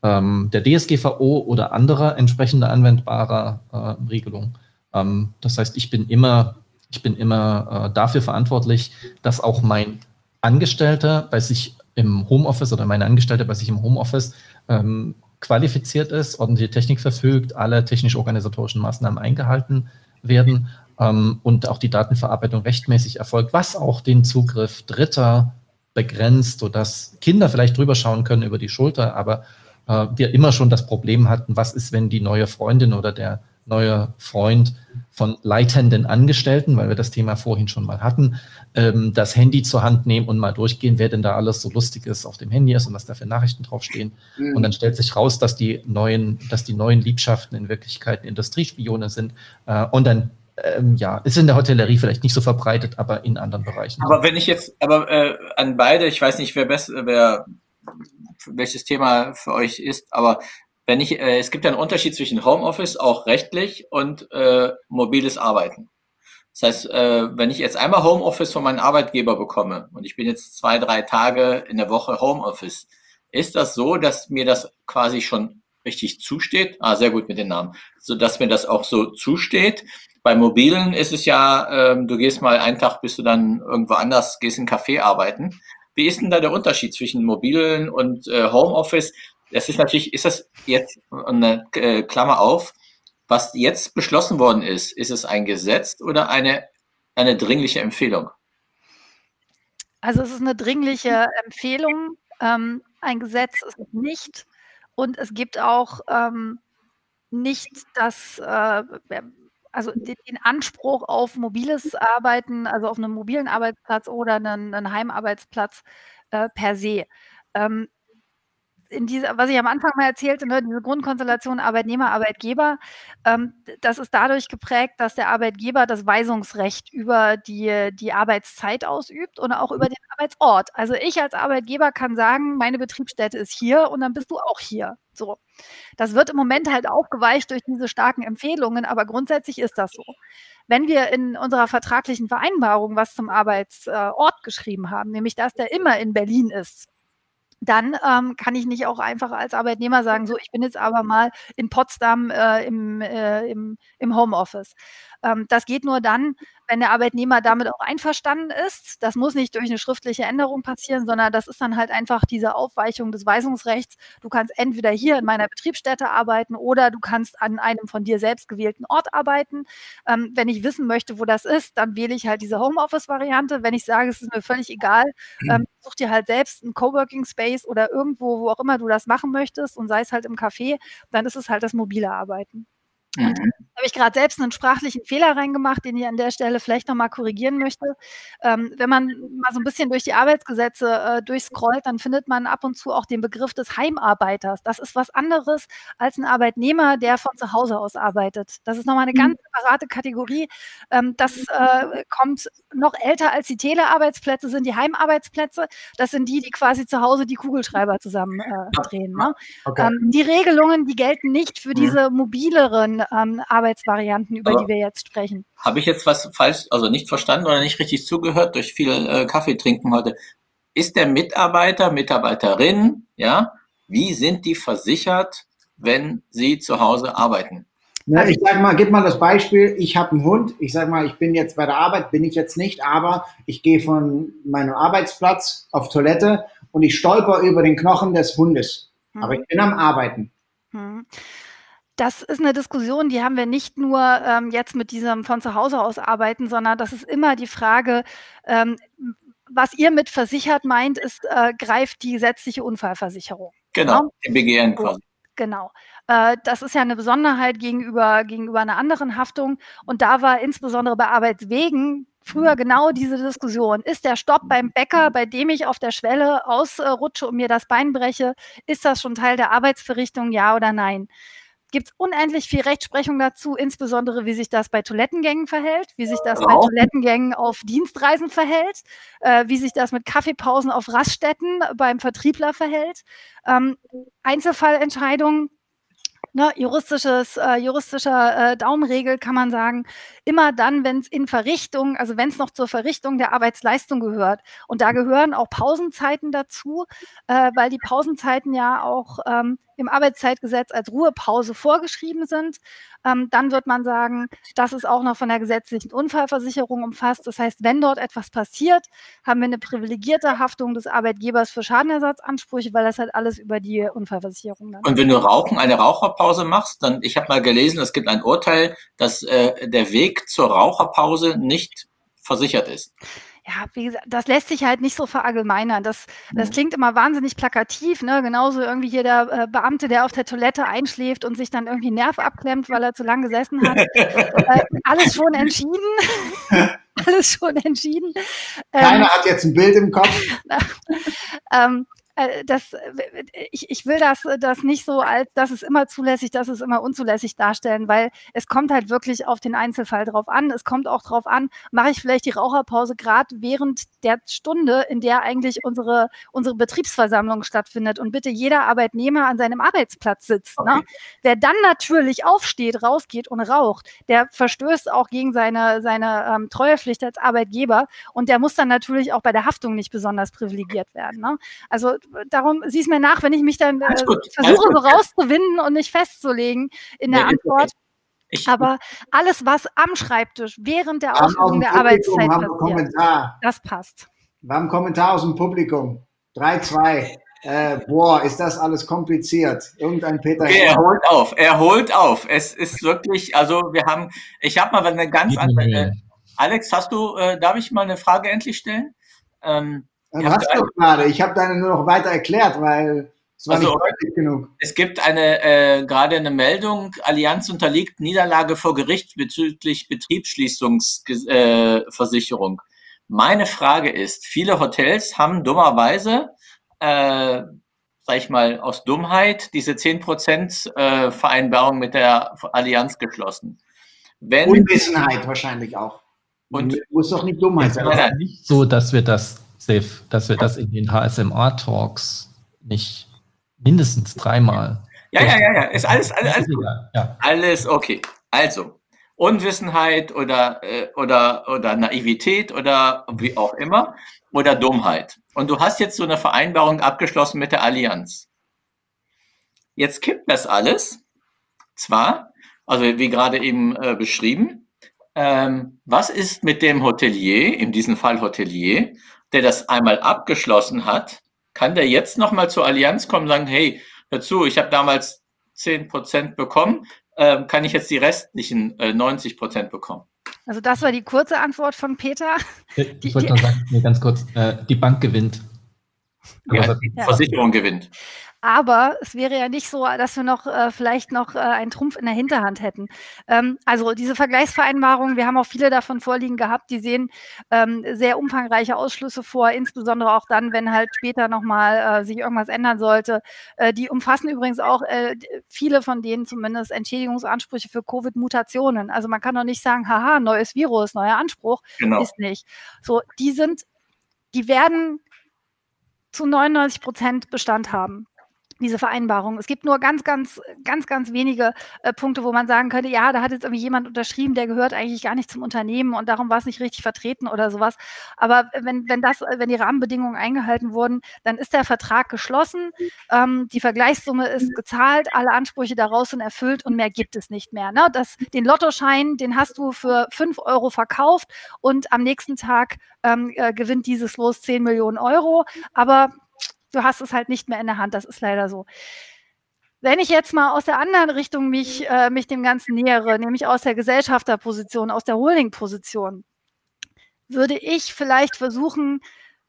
ähm, der DSGVO oder anderer entsprechender anwendbarer äh, Regelungen. Ähm, das heißt, ich bin immer, ich bin immer äh, dafür verantwortlich, dass auch mein Angestellter bei sich im Homeoffice oder meine Angestellte bei sich im Homeoffice ähm, qualifiziert ist, ordentliche Technik verfügt, alle technisch-organisatorischen Maßnahmen eingehalten werden ähm, und auch die Datenverarbeitung rechtmäßig erfolgt, was auch den Zugriff Dritter begrenzt, sodass Kinder vielleicht drüber schauen können über die Schulter, aber äh, wir immer schon das Problem hatten, was ist, wenn die neue Freundin oder der neuer Freund von leitenden Angestellten, weil wir das Thema vorhin schon mal hatten, ähm, das Handy zur Hand nehmen und mal durchgehen, wer denn da alles so Lustiges auf dem Handy ist und was da für Nachrichten draufstehen. Mhm. Und dann stellt sich raus, dass die neuen, dass die neuen Liebschaften in Wirklichkeit Industriespione sind. Äh, und dann ähm, ja, ist in der Hotellerie vielleicht nicht so verbreitet, aber in anderen Bereichen. Aber wenn ich jetzt, aber äh, an beide, ich weiß nicht, wer besser, wer welches Thema für euch ist, aber wenn ich, äh, es gibt ja einen Unterschied zwischen Homeoffice, auch rechtlich, und äh, mobiles Arbeiten. Das heißt, äh, wenn ich jetzt einmal Homeoffice von meinem Arbeitgeber bekomme und ich bin jetzt zwei, drei Tage in der Woche Homeoffice, ist das so, dass mir das quasi schon richtig zusteht? Ah, sehr gut mit den Namen. So dass mir das auch so zusteht. Bei mobilen ist es ja, ähm, du gehst mal einen Tag, bist du dann irgendwo anders, gehst in Café arbeiten. Wie ist denn da der Unterschied zwischen mobilen und äh, Homeoffice? Das ist natürlich, ist das jetzt eine äh, Klammer auf, was jetzt beschlossen worden ist, ist es ein Gesetz oder eine, eine dringliche Empfehlung? Also es ist eine dringliche Empfehlung. Ähm, ein Gesetz ist es nicht. Und es gibt auch ähm, nicht das, äh, also den, Anspruch auf mobiles Arbeiten, also auf einem mobilen Arbeitsplatz oder einen, einen Heimarbeitsplatz äh, per se. Ähm, in dieser, was ich am Anfang mal erzählte, ne, diese Grundkonstellation Arbeitnehmer, Arbeitgeber, ähm, das ist dadurch geprägt, dass der Arbeitgeber das Weisungsrecht über die, die Arbeitszeit ausübt und auch über den Arbeitsort. Also ich als Arbeitgeber kann sagen, meine Betriebsstätte ist hier und dann bist du auch hier. So. Das wird im Moment halt aufgeweicht durch diese starken Empfehlungen, aber grundsätzlich ist das so. Wenn wir in unserer vertraglichen Vereinbarung was zum Arbeitsort geschrieben haben, nämlich dass der immer in Berlin ist, dann ähm, kann ich nicht auch einfach als Arbeitnehmer sagen, so, ich bin jetzt aber mal in Potsdam äh, im, äh, im, im Homeoffice. Ähm, das geht nur dann, wenn der Arbeitnehmer damit auch einverstanden ist. Das muss nicht durch eine schriftliche Änderung passieren, sondern das ist dann halt einfach diese Aufweichung des Weisungsrechts. Du kannst entweder hier in meiner Betriebsstätte arbeiten oder du kannst an einem von dir selbst gewählten Ort arbeiten. Ähm, wenn ich wissen möchte, wo das ist, dann wähle ich halt diese Homeoffice-Variante. Wenn ich sage, es ist mir völlig egal, ähm, such dir halt selbst einen Coworking Space oder irgendwo, wo auch immer du das machen möchtest und sei es halt im Café, dann ist es halt das mobile Arbeiten. Mhm. habe ich gerade selbst einen sprachlichen Fehler reingemacht, den ich an der Stelle vielleicht nochmal korrigieren möchte. Ähm, wenn man mal so ein bisschen durch die Arbeitsgesetze äh, durchscrollt, dann findet man ab und zu auch den Begriff des Heimarbeiters. Das ist was anderes als ein Arbeitnehmer, der von zu Hause aus arbeitet. Das ist nochmal eine ganz mhm. separate Kategorie. Ähm, das äh, kommt noch älter als die Telearbeitsplätze, sind die Heimarbeitsplätze. Das sind die, die quasi zu Hause die Kugelschreiber zusammen äh, drehen. Ne? Okay. Ähm, die Regelungen, die gelten nicht für mhm. diese mobileren ähm, Arbeitsvarianten, über Aber die wir jetzt sprechen. Habe ich jetzt was falsch, also nicht verstanden oder nicht richtig zugehört durch viel äh, Kaffee trinken heute? Ist der Mitarbeiter, Mitarbeiterin, ja, wie sind die versichert, wenn sie zu Hause arbeiten? Ja, ich sage mal, gib mal das Beispiel, ich habe einen Hund, ich sage mal, ich bin jetzt bei der Arbeit, bin ich jetzt nicht, aber ich gehe von meinem Arbeitsplatz auf Toilette und ich stolper über den Knochen des Hundes. Mhm. Aber ich bin am Arbeiten. Mhm. Das ist eine Diskussion, die haben wir nicht nur ähm, jetzt mit diesem von zu Hause aus arbeiten, sondern das ist immer die Frage, ähm, was ihr mit versichert meint, ist, äh, greift die gesetzliche Unfallversicherung. Genau? Ne? die BGN quasi. Genau. Äh, das ist ja eine Besonderheit gegenüber, gegenüber einer anderen Haftung. Und da war insbesondere bei Arbeitswegen früher genau diese Diskussion. Ist der Stopp beim Bäcker, bei dem ich auf der Schwelle ausrutsche und mir das Bein breche, ist das schon Teil der Arbeitsverrichtung, ja oder nein? Gibt es unendlich viel Rechtsprechung dazu, insbesondere wie sich das bei Toilettengängen verhält, wie sich das bei Toilettengängen auf Dienstreisen verhält, äh, wie sich das mit Kaffeepausen auf Raststätten beim Vertriebler verhält. Ähm, Einzelfallentscheidungen ne, juristisches, äh, juristischer äh, Daumenregel kann man sagen, immer dann, wenn es in Verrichtung, also wenn es noch zur Verrichtung der Arbeitsleistung gehört. Und da gehören auch Pausenzeiten dazu, äh, weil die Pausenzeiten ja auch ähm, im Arbeitszeitgesetz als Ruhepause vorgeschrieben sind. Ähm, dann wird man sagen, das ist auch noch von der gesetzlichen Unfallversicherung umfasst. Das heißt, wenn dort etwas passiert, haben wir eine privilegierte Haftung des Arbeitgebers für Schadenersatzansprüche, weil das halt alles über die Unfallversicherung dann. Und wenn du Rauchen eine Raucherpause machst, dann, ich habe mal gelesen, es gibt ein Urteil, dass äh, der Weg zur Raucherpause nicht versichert ist ja, wie gesagt, das lässt sich halt nicht so verallgemeinern. Das, das mhm. klingt immer wahnsinnig plakativ, ne? Genauso irgendwie hier der äh, Beamte, der auf der Toilette einschläft und sich dann irgendwie Nerv abklemmt, weil er zu lang gesessen hat. äh, alles schon entschieden. alles schon entschieden. Keiner ähm, hat jetzt ein Bild im Kopf. ähm, äh, das, äh, ich, ich will das, das nicht so als, das ist immer zulässig, das ist immer unzulässig darstellen, weil es kommt halt wirklich auf den Einzelfall drauf an. Es kommt auch drauf an, mache ich vielleicht die Raucherpause gerade während der Stunde, in der eigentlich unsere, unsere Betriebsversammlung stattfindet und bitte jeder Arbeitnehmer an seinem Arbeitsplatz sitzt. Ne? Okay. Ne? Wer dann natürlich aufsteht, rausgeht und raucht, der verstößt auch gegen seine, seine ähm, Treuepflicht als Arbeitgeber und der muss dann natürlich auch bei der Haftung nicht besonders privilegiert werden. Ne? Also darum sieh es mir nach, wenn ich mich dann äh, versuche, so rauszuwinden und nicht festzulegen in der nee, Antwort. Ich, Aber alles, was am Schreibtisch während der Ausübung der Arbeitszeit passiert, das passt. Wir haben einen Kommentar aus dem Publikum. 3-2. Äh, boah, ist das alles kompliziert. Irgendein Peter. Okay, er holt auf, er holt auf. Es ist wirklich, also wir haben, ich habe mal eine ganz andere. Äh, Alex, hast du, äh, darf ich mal eine Frage endlich stellen? Ähm, dann hast du gerade. Ich habe deine nur noch weiter erklärt, weil es war also, nicht deutlich genug. Es gibt eine äh, gerade eine Meldung, Allianz unterliegt Niederlage vor Gericht bezüglich Betriebsschließungsversicherung. Äh, Meine Frage ist, viele Hotels haben dummerweise, äh, sag ich mal, aus Dummheit diese 10% äh, Vereinbarung mit der Allianz geschlossen. Wenn, Unwissenheit wahrscheinlich auch. Und muss doch nicht Dummheit sein. Es ist nicht so, dass wir das safe, dass wir das in den HSMA-Talks nicht mindestens dreimal. Ja, ja, ja, ja, ist alles, alles, alles, ja. alles okay. Also, Unwissenheit oder, äh, oder, oder Naivität oder wie auch immer oder Dummheit. Und du hast jetzt so eine Vereinbarung abgeschlossen mit der Allianz. Jetzt kippt das alles. Zwar, also wie gerade eben äh, beschrieben, ähm, was ist mit dem Hotelier, in diesem Fall Hotelier, der das einmal abgeschlossen hat, kann der jetzt nochmal zur Allianz kommen und sagen, hey, hör zu, ich habe damals 10% bekommen, äh, kann ich jetzt die restlichen äh, 90% bekommen? Also das war die kurze Antwort von Peter. Ich die, wollte noch sagen, nee, ganz kurz, äh, die Bank gewinnt. Ja, die Versicherung gewinnt. Aber es wäre ja nicht so, dass wir noch äh, vielleicht noch äh, einen Trumpf in der Hinterhand hätten. Ähm, also diese Vergleichsvereinbarungen, wir haben auch viele davon vorliegen gehabt, die sehen ähm, sehr umfangreiche Ausschlüsse vor, insbesondere auch dann, wenn halt später nochmal äh, sich irgendwas ändern sollte. Äh, die umfassen übrigens auch äh, viele von denen zumindest Entschädigungsansprüche für Covid-Mutationen. Also man kann doch nicht sagen, haha, neues Virus, neuer Anspruch, genau. ist nicht. So, die sind, die werden zu 99 Prozent Bestand haben diese Vereinbarung. Es gibt nur ganz, ganz, ganz, ganz wenige äh, Punkte, wo man sagen könnte, ja, da hat jetzt irgendwie jemand unterschrieben, der gehört eigentlich gar nicht zum Unternehmen und darum war es nicht richtig vertreten oder sowas. Aber wenn, wenn das, wenn die Rahmenbedingungen eingehalten wurden, dann ist der Vertrag geschlossen, ähm, die Vergleichssumme ist gezahlt, alle Ansprüche daraus sind erfüllt und mehr gibt es nicht mehr. Ne? Das, den Lottoschein, den hast du für fünf Euro verkauft und am nächsten Tag ähm, äh, gewinnt dieses Los 10 Millionen Euro. Aber du hast es halt nicht mehr in der Hand. Das ist leider so. Wenn ich jetzt mal aus der anderen Richtung mich, äh, mich dem Ganzen nähere, nämlich aus der Gesellschafterposition, aus der Holding-Position, würde ich vielleicht versuchen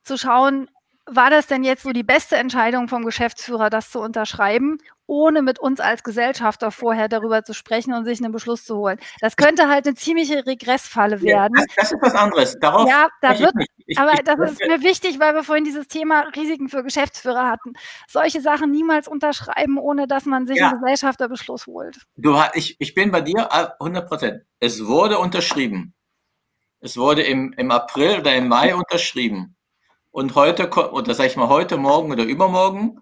zu schauen, war das denn jetzt so die beste Entscheidung vom Geschäftsführer, das zu unterschreiben, ohne mit uns als Gesellschafter vorher darüber zu sprechen und sich einen Beschluss zu holen? Das könnte halt eine ziemliche Regressfalle werden. Ja, das, ist was anderes. Darauf ja, da wird, ich, aber ich, das ist mir wichtig, weil wir vorhin dieses Thema Risiken für Geschäftsführer hatten. Solche Sachen niemals unterschreiben, ohne dass man sich ja. einen Gesellschafterbeschluss holt. Du, ich, ich bin bei dir 100 Prozent. Es wurde unterschrieben. Es wurde im, im April oder im Mai unterschrieben. Und heute, oder sag ich mal heute, morgen oder übermorgen,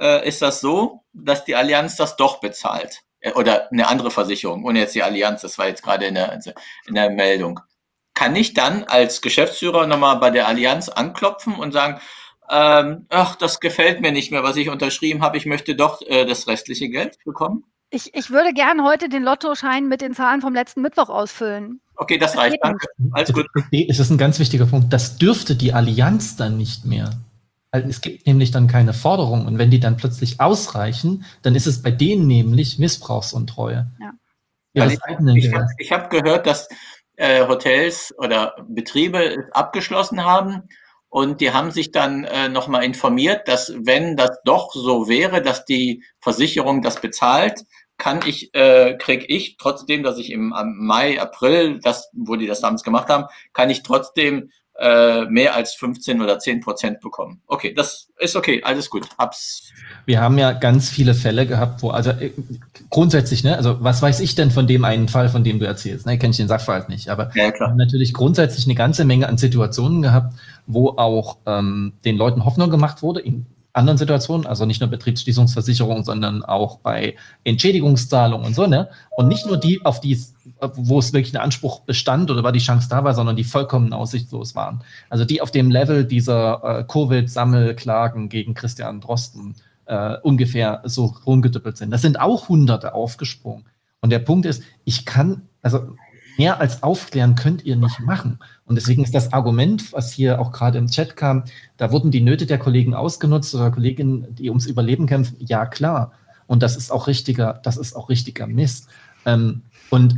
äh, ist das so, dass die Allianz das doch bezahlt. Äh, oder eine andere Versicherung, ohne jetzt die Allianz, das war jetzt gerade in der, in der Meldung. Kann ich dann als Geschäftsführer nochmal bei der Allianz anklopfen und sagen, ähm, ach, das gefällt mir nicht mehr, was ich unterschrieben habe, ich möchte doch äh, das restliche Geld bekommen? Ich, ich würde gern heute den Lottoschein mit den Zahlen vom letzten Mittwoch ausfüllen. Okay, das reicht. Danke. Alles gut. Es ist ein ganz wichtiger Punkt. Das dürfte die Allianz dann nicht mehr. Es gibt nämlich dann keine Forderung. Und wenn die dann plötzlich ausreichen, dann ist es bei denen nämlich Missbrauchsuntreue. Ja. Ja, ich, ich habe hab gehört, dass äh, Hotels oder Betriebe abgeschlossen haben und die haben sich dann äh, nochmal informiert, dass wenn das doch so wäre, dass die Versicherung das bezahlt, kann ich, äh, krieg ich, trotzdem, dass ich im Mai, April, das, wo die das damals gemacht haben, kann ich trotzdem äh, mehr als 15 oder 10 Prozent bekommen. Okay, das ist okay, alles gut. Hab's. Wir haben ja ganz viele Fälle gehabt, wo, also äh, grundsätzlich, ne, also was weiß ich denn von dem einen Fall, von dem du erzählst? Ne, kenne ich den Sachverhalt nicht, aber ja, natürlich grundsätzlich eine ganze Menge an Situationen gehabt, wo auch ähm, den Leuten Hoffnung gemacht wurde, in, anderen Situationen, also nicht nur Betriebsschließungsversicherung, sondern auch bei Entschädigungszahlungen und so, ne? Und nicht nur die, auf die wo es wirklich ein Anspruch bestand oder war die Chance da war, sondern die vollkommen aussichtslos waren. Also die auf dem Level dieser äh, Covid-Sammelklagen gegen Christian Drosten äh, ungefähr so rumgedüppelt sind. Das sind auch Hunderte aufgesprungen. Und der Punkt ist, ich kann, also mehr als aufklären könnt ihr nicht machen. Und deswegen ist das Argument, was hier auch gerade im Chat kam, da wurden die Nöte der Kollegen ausgenutzt oder Kolleginnen, die ums Überleben kämpfen. Ja, klar. Und das ist auch richtiger, das ist auch richtiger Mist. Ähm, und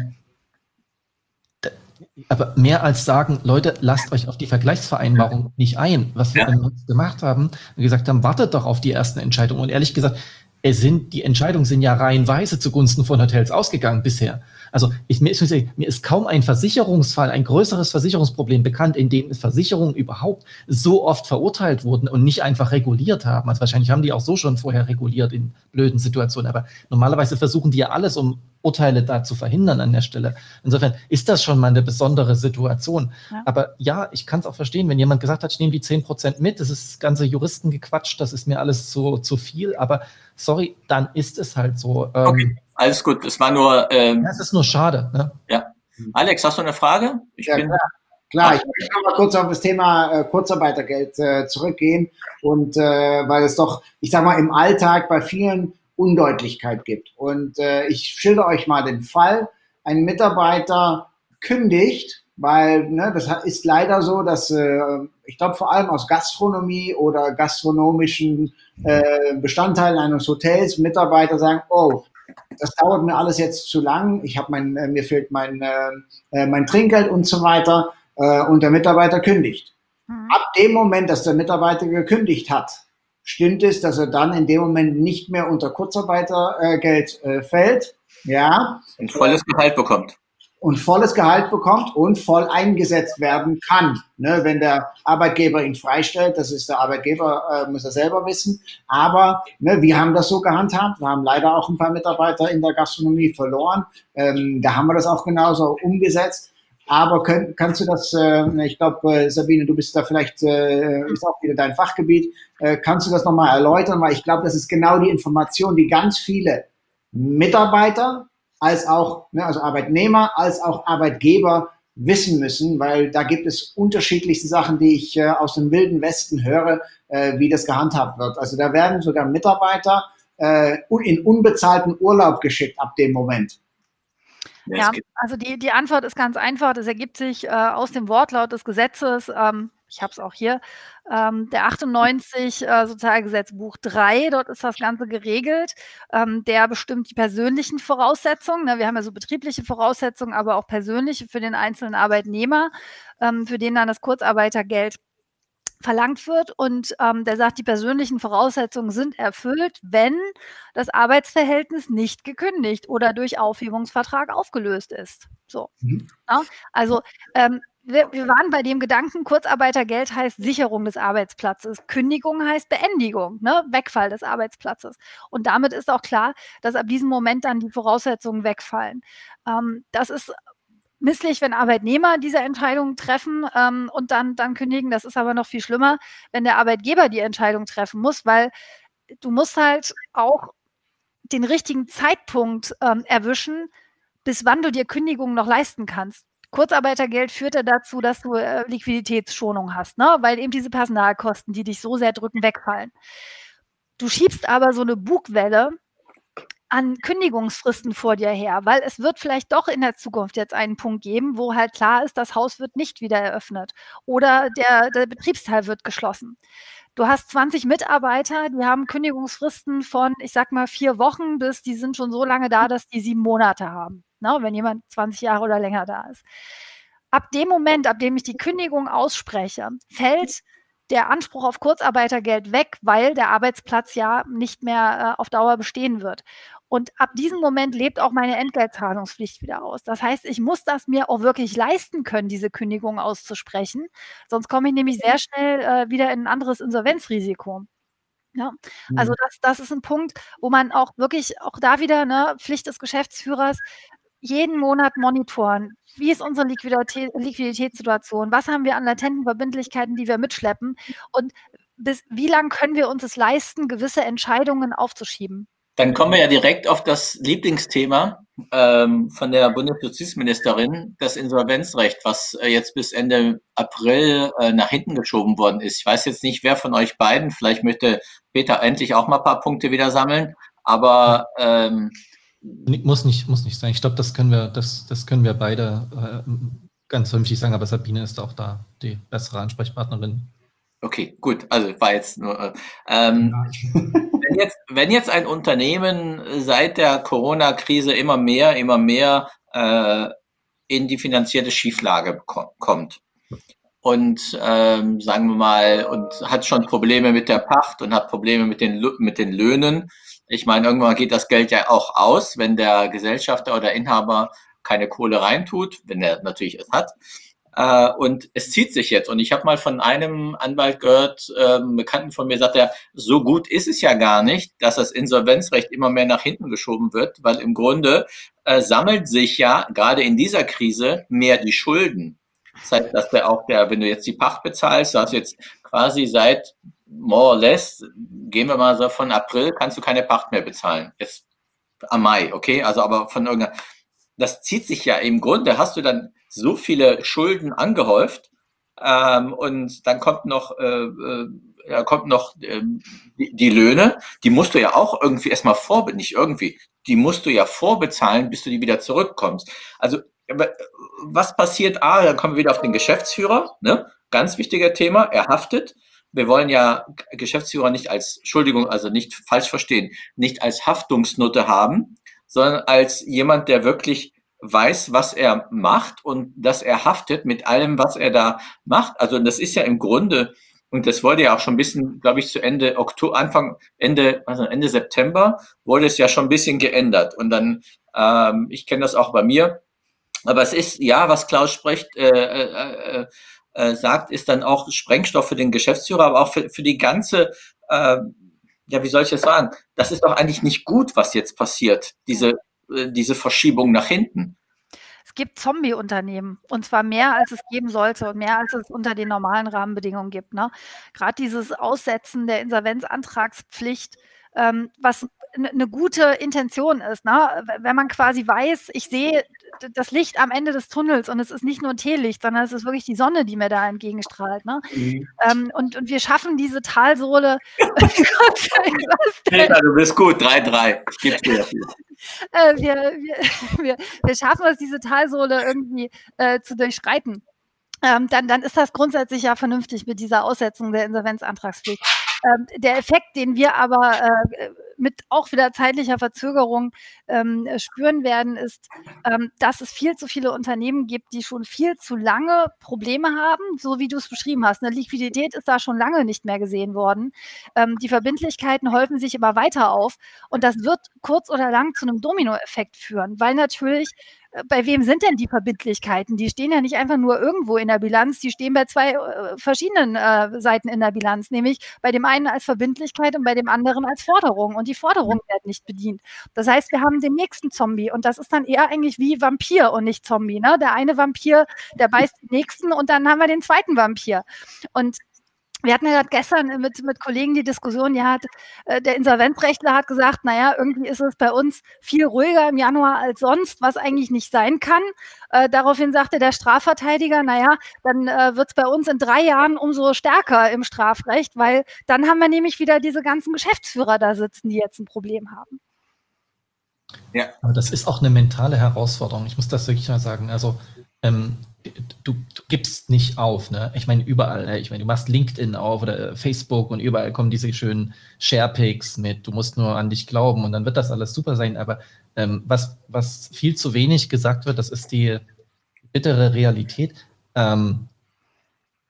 aber mehr als sagen, Leute, lasst euch auf die Vergleichsvereinbarung nicht ein. Was wir ja. gemacht haben, wir gesagt haben, wartet doch auf die ersten Entscheidungen. Und ehrlich gesagt, es sind, die Entscheidungen sind ja reihenweise zugunsten von Hotels ausgegangen bisher. Also ich, mir, ist, mir ist kaum ein Versicherungsfall, ein größeres Versicherungsproblem bekannt, in dem Versicherungen überhaupt so oft verurteilt wurden und nicht einfach reguliert haben. Also wahrscheinlich haben die auch so schon vorher reguliert in blöden Situationen, aber normalerweise versuchen die ja alles, um Urteile da zu verhindern an der Stelle. Insofern ist das schon mal eine besondere Situation. Ja. Aber ja, ich kann es auch verstehen, wenn jemand gesagt hat, ich nehme die 10% mit, das ist das ganze Juristengequatsch, das ist mir alles zu, zu viel, aber sorry, dann ist es halt so. Ähm, okay, alles gut, es war nur... Ähm, das ist nur schade. Ne? Ja. Alex, hast du eine Frage? Ich ja, bin, klar. Klar, ich möchte noch mal kurz auf das Thema äh, Kurzarbeitergeld äh, zurückgehen und äh, weil es doch, ich sag mal, im Alltag bei vielen Undeutlichkeit gibt. Und äh, ich schilder euch mal den Fall. Ein Mitarbeiter kündigt, weil ne, das ist leider so, dass äh, ich glaube vor allem aus Gastronomie oder gastronomischen äh, Bestandteilen eines Hotels Mitarbeiter sagen, oh, das dauert mir alles jetzt zu lang, ich habe mein, äh, mir fehlt mein, äh, äh, mein Trinkgeld und so weiter äh, und der Mitarbeiter kündigt. Mhm. Ab dem Moment, dass der Mitarbeiter gekündigt hat, stimmt es, dass er dann in dem Moment nicht mehr unter Kurzarbeitergeld äh, fällt. Ja. Und volles Gehalt bekommt. Und volles Gehalt bekommt und voll eingesetzt werden kann. Ne, wenn der Arbeitgeber ihn freistellt, das ist der Arbeitgeber, äh, muss er selber wissen. Aber ne, wir haben das so gehandhabt. Wir haben leider auch ein paar Mitarbeiter in der Gastronomie verloren. Ähm, da haben wir das auch genauso umgesetzt. Aber könnt, kannst du das, äh, ich glaube, äh, Sabine, du bist da vielleicht, äh, ist auch wieder dein Fachgebiet, äh, kannst du das nochmal erläutern? Weil ich glaube, das ist genau die Information, die ganz viele Mitarbeiter als auch, ne, also Arbeitnehmer, als auch Arbeitgeber wissen müssen, weil da gibt es unterschiedlichste Sachen, die ich äh, aus dem wilden Westen höre, äh, wie das gehandhabt wird. Also da werden sogar Mitarbeiter äh, in unbezahlten Urlaub geschickt ab dem Moment. Ja, also die, die Antwort ist ganz einfach. Das ergibt sich äh, aus dem Wortlaut des Gesetzes. Ähm, ich habe es auch hier, ähm, der 98 äh, Sozialgesetzbuch 3, dort ist das Ganze geregelt. Ähm, der bestimmt die persönlichen Voraussetzungen. Ne? Wir haben ja so betriebliche Voraussetzungen, aber auch persönliche für den einzelnen Arbeitnehmer, ähm, für den dann das Kurzarbeitergeld verlangt wird. Und ähm, der sagt, die persönlichen Voraussetzungen sind erfüllt, wenn das Arbeitsverhältnis nicht gekündigt oder durch Aufhebungsvertrag aufgelöst ist. So. Mhm. Ja? Also ähm, wir, wir, waren bei dem Gedanken, Kurzarbeitergeld heißt Sicherung des Arbeitsplatzes, Kündigung heißt Beendigung, ne? Wegfall des Arbeitsplatzes. Und damit ist auch klar, dass ab diesem Moment dann die Voraussetzungen wegfallen. Ähm, das ist misslich, wenn Arbeitnehmer diese Entscheidung treffen ähm, und dann, dann kündigen. Das ist aber noch viel schlimmer, wenn der Arbeitgeber die Entscheidung treffen muss, weil du musst halt auch den richtigen Zeitpunkt ähm, erwischen, bis wann du dir Kündigungen noch leisten kannst. Kurzarbeitergeld führt ja dazu, dass du äh, Liquiditätsschonung hast, ne? weil eben diese Personalkosten, die dich so sehr drücken, wegfallen. Du schiebst aber so eine Bugwelle an Kündigungsfristen vor dir her, weil es wird vielleicht doch in der Zukunft jetzt einen Punkt geben, wo halt klar ist, das Haus wird nicht wieder eröffnet oder der, der Betriebsteil wird geschlossen. Du hast 20 Mitarbeiter, die haben Kündigungsfristen von, ich sag mal, vier Wochen bis, die sind schon so lange da, dass die sieben Monate haben, ne, wenn jemand 20 Jahre oder länger da ist. Ab dem Moment, ab dem ich die Kündigung ausspreche, fällt der Anspruch auf Kurzarbeitergeld weg, weil der Arbeitsplatz ja nicht mehr äh, auf Dauer bestehen wird. Und ab diesem Moment lebt auch meine Entgeltzahlungspflicht wieder aus. Das heißt, ich muss das mir auch wirklich leisten können, diese Kündigung auszusprechen. Sonst komme ich nämlich sehr schnell äh, wieder in ein anderes Insolvenzrisiko. Ja, also mhm. das, das ist ein Punkt, wo man auch wirklich, auch da wieder, ne, Pflicht des Geschäftsführers, jeden Monat monitoren. Wie ist unsere Liquidität, Liquiditätssituation? Was haben wir an latenten Verbindlichkeiten, die wir mitschleppen? Und bis wie lange können wir uns es leisten, gewisse Entscheidungen aufzuschieben? Dann kommen wir ja direkt auf das Lieblingsthema ähm, von der Bundesjustizministerin, das Insolvenzrecht, was äh, jetzt bis Ende April äh, nach hinten geschoben worden ist. Ich weiß jetzt nicht, wer von euch beiden, vielleicht möchte Peter endlich auch mal ein paar Punkte wieder sammeln, aber ähm, muss nicht, muss nicht sein. Ich glaube, das können wir, das, das können wir beide äh, ganz vernünftig sagen, aber Sabine ist auch da die bessere Ansprechpartnerin. Okay, gut. Also war jetzt nur. Äh, ähm, wenn, jetzt, wenn jetzt ein Unternehmen seit der Corona-Krise immer mehr, immer mehr äh, in die finanzielle Schieflage kommt und ähm, sagen wir mal und hat schon Probleme mit der Pacht und hat Probleme mit den mit den Löhnen. Ich meine, irgendwann geht das Geld ja auch aus, wenn der Gesellschafter oder Inhaber keine Kohle reintut, wenn er natürlich es hat. Äh, und es zieht sich jetzt. Und ich habe mal von einem Anwalt gehört, äh, Bekannten von mir sagt er, so gut ist es ja gar nicht, dass das Insolvenzrecht immer mehr nach hinten geschoben wird, weil im Grunde äh, sammelt sich ja gerade in dieser Krise mehr die Schulden. Das heißt, dass der auch der, wenn du jetzt die Pacht bezahlst, du hast jetzt quasi seit more or less, gehen wir mal so von April, kannst du keine Pacht mehr bezahlen. Jetzt am Mai, okay? Also aber von irgendeiner, das zieht sich ja im Grunde, hast du dann so viele Schulden angehäuft ähm, und dann kommt noch, äh, äh, kommt noch ähm, die, die, Löhne, die musst du ja auch irgendwie erstmal vor, nicht irgendwie, die musst du ja vorbezahlen, bis du die wieder zurückkommst. Also was passiert? Ah, dann kommen wir wieder auf den Geschäftsführer, ne? Ganz wichtiger Thema, er haftet. Wir wollen ja Geschäftsführer nicht als, Entschuldigung, also nicht falsch verstehen, nicht als Haftungsnote haben, sondern als jemand, der wirklich weiß, was er macht und dass er haftet mit allem, was er da macht. Also das ist ja im Grunde, und das wurde ja auch schon ein bisschen, glaube ich, zu Ende Oktober, Anfang, Ende, also Ende September, wurde es ja schon ein bisschen geändert. Und dann, ähm, ich kenne das auch bei mir, aber es ist, ja, was Klaus spricht, äh, äh, äh, äh sagt, ist dann auch Sprengstoff für den Geschäftsführer, aber auch für, für die ganze, äh, ja, wie soll ich das sagen? Das ist doch eigentlich nicht gut, was jetzt passiert, diese diese Verschiebung nach hinten. Es gibt Zombie-Unternehmen und zwar mehr, als es geben sollte und mehr, als es unter den normalen Rahmenbedingungen gibt. Ne? Gerade dieses Aussetzen der Insolvenzantragspflicht, ähm, was eine gute Intention ist. Ne? Wenn man quasi weiß, ich sehe das Licht am Ende des Tunnels und es ist nicht nur ein Teelicht, sondern es ist wirklich die Sonne, die mir da entgegenstrahlt. Ne? Mhm. Ähm, und, und wir schaffen diese Talsohle. Peter, du bist gut, 3-3. Ich gebe dir äh, wir, wir, wir, wir, schaffen es, diese Talsohle irgendwie äh, zu durchschreiten. ähm, dann, dann ist das grundsätzlich ja vernünftig mit dieser Aussetzung der Insolvenzantragspflicht. Ähm, der Effekt, den wir aber äh, mit auch wieder zeitlicher Verzögerung ähm, spüren werden, ist, ähm, dass es viel zu viele Unternehmen gibt, die schon viel zu lange Probleme haben, so wie du es beschrieben hast. Eine Liquidität ist da schon lange nicht mehr gesehen worden. Ähm, die Verbindlichkeiten häufen sich immer weiter auf und das wird kurz oder lang zu einem Dominoeffekt führen, weil natürlich bei wem sind denn die Verbindlichkeiten? Die stehen ja nicht einfach nur irgendwo in der Bilanz, die stehen bei zwei äh, verschiedenen äh, Seiten in der Bilanz, nämlich bei dem einen als Verbindlichkeit und bei dem anderen als Forderung. Und die Forderungen werden nicht bedient. Das heißt, wir haben den nächsten Zombie und das ist dann eher eigentlich wie Vampir und nicht Zombie. Ne? Der eine Vampir, der beißt den nächsten und dann haben wir den zweiten Vampir. Und wir hatten ja gestern mit, mit Kollegen die Diskussion, ja, hat, äh, der Insolvenzrechtler hat gesagt, naja, irgendwie ist es bei uns viel ruhiger im Januar als sonst, was eigentlich nicht sein kann. Äh, daraufhin sagte der Strafverteidiger, naja, dann äh, wird es bei uns in drei Jahren umso stärker im Strafrecht, weil dann haben wir nämlich wieder diese ganzen Geschäftsführer da sitzen, die jetzt ein Problem haben. Ja. Aber das ist auch eine mentale Herausforderung. Ich muss das wirklich mal sagen. Also ähm, du, du, gibst nicht auf. Ne? Ich meine, überall, ne? ich meine, du machst LinkedIn auf oder Facebook und überall kommen diese schönen Sharepics mit, du musst nur an dich glauben und dann wird das alles super sein. Aber ähm, was, was viel zu wenig gesagt wird, das ist die bittere Realität. Ähm,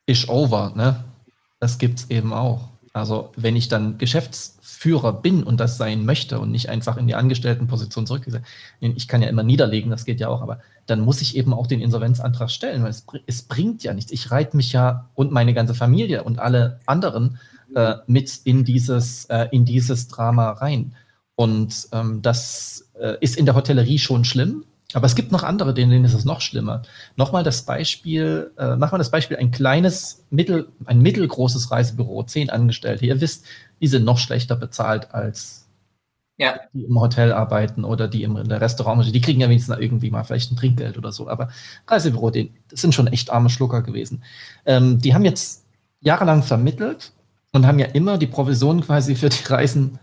Ish over, ne? Das es eben auch. Also wenn ich dann Geschäftsführer bin und das sein möchte und nicht einfach in die Angestelltenposition zurückgesetzt, ich kann ja immer niederlegen, das geht ja auch, aber dann muss ich eben auch den Insolvenzantrag stellen, weil es, es bringt ja nichts. Ich reite mich ja und meine ganze Familie und alle anderen äh, mit in dieses, äh, in dieses Drama rein. Und ähm, das äh, ist in der Hotellerie schon schlimm, aber es gibt noch andere, denen ist es noch schlimmer. Nochmal das Beispiel, äh, mach mal das Beispiel, ein kleines, mittel, ein mittelgroßes Reisebüro, zehn Angestellte. Ihr wisst, die sind noch schlechter bezahlt als ja. die im Hotel arbeiten oder die im in der Restaurant. Die kriegen ja wenigstens irgendwie mal vielleicht ein Trinkgeld oder so. Aber Reisebüro, die, das sind schon echt arme Schlucker gewesen. Ähm, die haben jetzt jahrelang vermittelt und haben ja immer die Provision quasi für die Reisen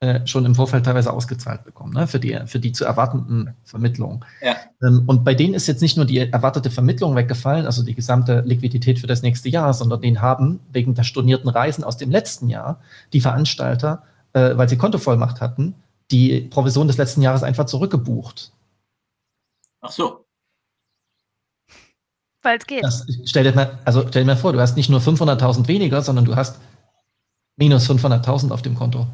äh, schon im Vorfeld teilweise ausgezahlt bekommen, ne? für, die, für die zu erwartenden Vermittlungen. Ja. Ähm, und bei denen ist jetzt nicht nur die erwartete Vermittlung weggefallen, also die gesamte Liquidität für das nächste Jahr, sondern den haben wegen der stornierten Reisen aus dem letzten Jahr die Veranstalter, äh, weil sie Kontovollmacht hatten, die Provision des letzten Jahres einfach zurückgebucht. Ach so. Weil es geht. Das, stell, dir mal, also stell dir mal vor, du hast nicht nur 500.000 weniger, sondern du hast minus 500.000 auf dem Konto.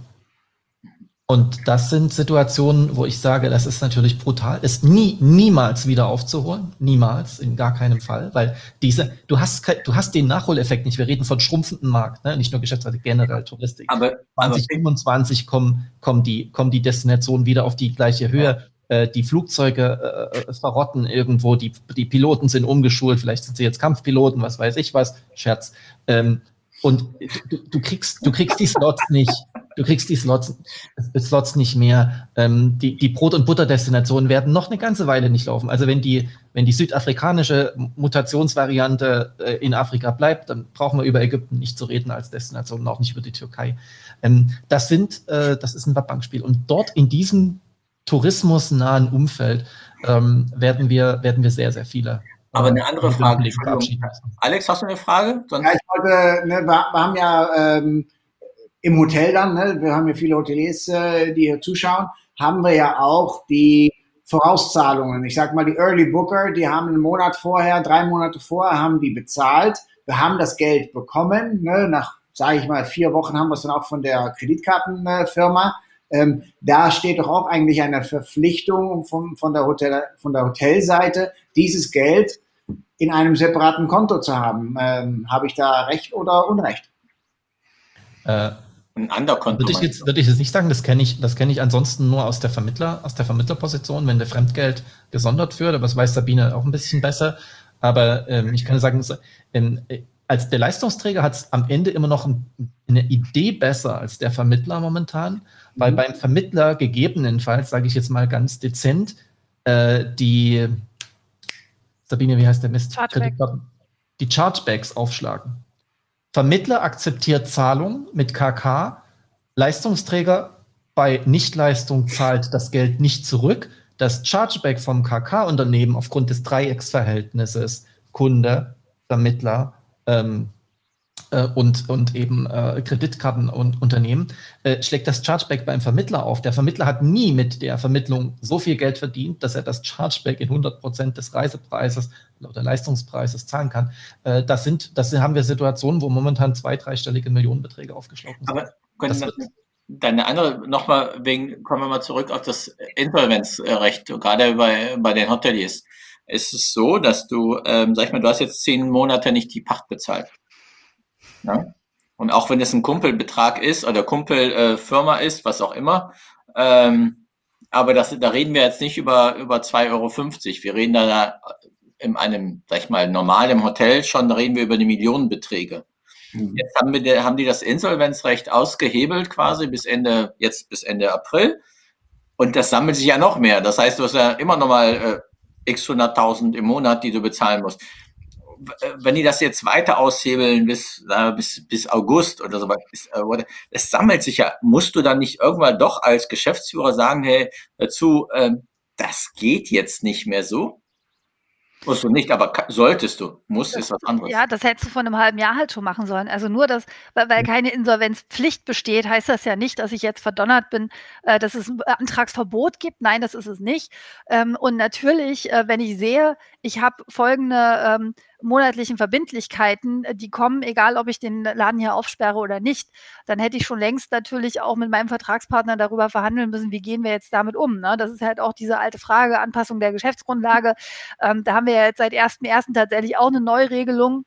Und das sind Situationen, wo ich sage, das ist natürlich brutal, ist nie, niemals wieder aufzuholen, niemals, in gar keinem Fall, weil diese, du hast, du hast den Nachholeffekt nicht. Wir reden von schrumpfendem Markt, ne? nicht nur Geschäftsreise, generell Touristik. Aber 2025 kommen, kommen die, kommen die Destinationen wieder auf die gleiche Höhe. Ja. Äh, die Flugzeuge äh, verrotten irgendwo, die, die Piloten sind umgeschult, vielleicht sind sie jetzt Kampfpiloten, was weiß ich was, Scherz. Ähm, und du, du, kriegst, du kriegst die Slots nicht, du kriegst die Slots, Slots nicht mehr. Ähm, die, die Brot- und Butterdestinationen werden noch eine ganze Weile nicht laufen. Also wenn die, wenn die südafrikanische Mutationsvariante äh, in Afrika bleibt, dann brauchen wir über Ägypten nicht zu reden als Destination und auch nicht über die Türkei. Ähm, das sind, äh, das ist ein Bankspiel. Und dort in diesem tourismusnahen Umfeld ähm, werden wir, werden wir sehr, sehr viele aber eine andere Frage. Alex, hast du eine Frage? Sonst ja, ich wollte, ne, wir, wir, haben ja ähm, im Hotel dann, ne, wir haben ja viele Hoteliers, äh, die hier zuschauen, haben wir ja auch die Vorauszahlungen. Ich sag mal, die Early Booker, die haben einen Monat vorher, drei Monate vorher, haben die bezahlt. Wir haben das Geld bekommen. Ne, nach, sage ich mal, vier Wochen haben wir es dann auch von der Kreditkartenfirma. Ähm, da steht doch auch eigentlich eine Verpflichtung von, von, der Hotel, von der Hotelseite, dieses Geld in einem separaten Konto zu haben. Ähm, Habe ich da Recht oder Unrecht? Äh, ein Underkonto. Würde ich jetzt, würde ich jetzt nicht sagen, das kenne ich, das kenne ich ansonsten nur aus der Vermittler, aus der Vermittlerposition, wenn der Fremdgeld gesondert wird, aber das weiß Sabine auch ein bisschen besser. Aber ähm, ich kann sagen, ähm, als der Leistungsträger hat es am Ende immer noch ein, eine Idee besser als der Vermittler momentan, weil mhm. beim Vermittler gegebenenfalls, sage ich jetzt mal ganz dezent, äh, die Sabine, wie heißt der Mist? Chargeback. Die Chargebacks aufschlagen. Vermittler akzeptiert Zahlung mit KK, Leistungsträger bei Nichtleistung zahlt das Geld nicht zurück. Das Chargeback vom KK-Unternehmen aufgrund des Dreiecksverhältnisses Kunde, Vermittler ähm, äh, und, und eben äh, Kreditkarten und Unternehmen, äh, schlägt das Chargeback beim Vermittler auf. Der Vermittler hat nie mit der Vermittlung so viel Geld verdient, dass er das Chargeback in 100 Prozent des Reisepreises oder Leistungspreises zahlen kann. Äh, das, sind, das haben wir Situationen, wo momentan zwei, dreistellige Millionenbeträge aufgeschlagen sind. Aber können das Deine andere, nochmal wegen, kommen wir mal zurück auf das Insolvenzrecht, gerade bei, bei den Hoteliers. Ist es so, dass du, ähm, sag ich mal, du hast jetzt zehn Monate nicht die Pacht bezahlt. Ja? Und auch wenn es ein Kumpelbetrag ist oder Kumpelfirma äh, ist, was auch immer, ähm, aber das, da reden wir jetzt nicht über, über 2,50 Euro. Wir reden da in einem, sag ich mal, normalen Hotel schon, da reden wir über die Millionenbeträge. Mhm. Jetzt haben, wir, haben die das Insolvenzrecht ausgehebelt quasi bis Ende, jetzt bis Ende April. Und das sammelt sich ja noch mehr. Das heißt, du hast ja immer noch mal äh, x hunderttausend im Monat, die du bezahlen musst wenn die das jetzt weiter aushebeln bis, äh, bis, bis August oder so, äh, es sammelt sich ja, musst du dann nicht irgendwann doch als Geschäftsführer sagen, hey, dazu, äh, das geht jetzt nicht mehr so? Musst du nicht, aber solltest du. Muss ist was anderes. Ja, das hättest du vor einem halben Jahr halt schon machen sollen. Also nur, dass, weil, weil keine Insolvenzpflicht besteht, heißt das ja nicht, dass ich jetzt verdonnert bin, äh, dass es ein Antragsverbot gibt. Nein, das ist es nicht. Ähm, und natürlich, äh, wenn ich sehe, ich habe folgende ähm, monatlichen Verbindlichkeiten, äh, die kommen, egal ob ich den Laden hier aufsperre oder nicht, dann hätte ich schon längst natürlich auch mit meinem Vertragspartner darüber verhandeln müssen, wie gehen wir jetzt damit um. Ne? Das ist halt auch diese alte Frage, Anpassung der Geschäftsgrundlage. Ähm, da haben wir ja jetzt seit 1.1. tatsächlich auch eine Neuregelung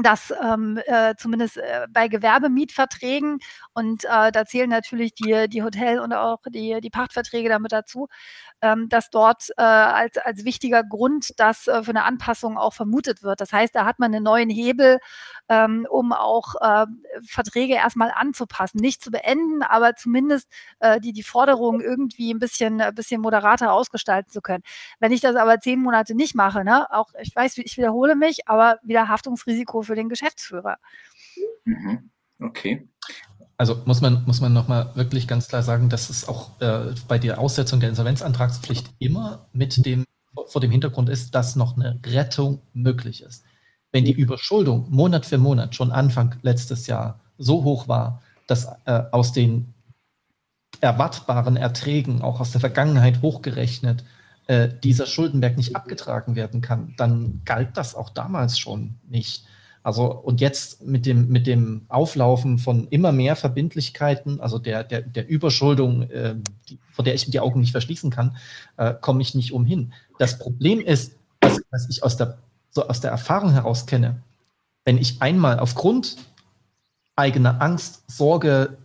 dass ähm, äh, zumindest äh, bei Gewerbemietverträgen und äh, da zählen natürlich die, die Hotel- und auch die, die Pachtverträge damit dazu, ähm, dass dort äh, als, als wichtiger Grund das äh, für eine Anpassung auch vermutet wird. Das heißt, da hat man einen neuen Hebel, ähm, um auch äh, Verträge erstmal anzupassen. Nicht zu beenden, aber zumindest äh, die, die Forderungen irgendwie ein bisschen, ein bisschen moderater ausgestalten zu können. Wenn ich das aber zehn Monate nicht mache, ne, auch ich weiß, ich wiederhole mich, aber wieder Haftungsrisiko für den Geschäftsführer. Mhm. Okay. Also muss man, muss man nochmal wirklich ganz klar sagen, dass es auch äh, bei der Aussetzung der Insolvenzantragspflicht immer mit dem, vor dem Hintergrund ist, dass noch eine Rettung möglich ist. Wenn die Überschuldung Monat für Monat schon Anfang letztes Jahr so hoch war, dass äh, aus den erwartbaren Erträgen, auch aus der Vergangenheit hochgerechnet, äh, dieser Schuldenberg nicht abgetragen werden kann, dann galt das auch damals schon nicht. Also und jetzt mit dem, mit dem Auflaufen von immer mehr Verbindlichkeiten, also der, der, der Überschuldung, äh, die, vor der ich die Augen nicht verschließen kann, äh, komme ich nicht umhin. Das Problem ist, was, was ich aus der, so aus der Erfahrung heraus kenne, wenn ich einmal aufgrund eigener Angst, Sorge,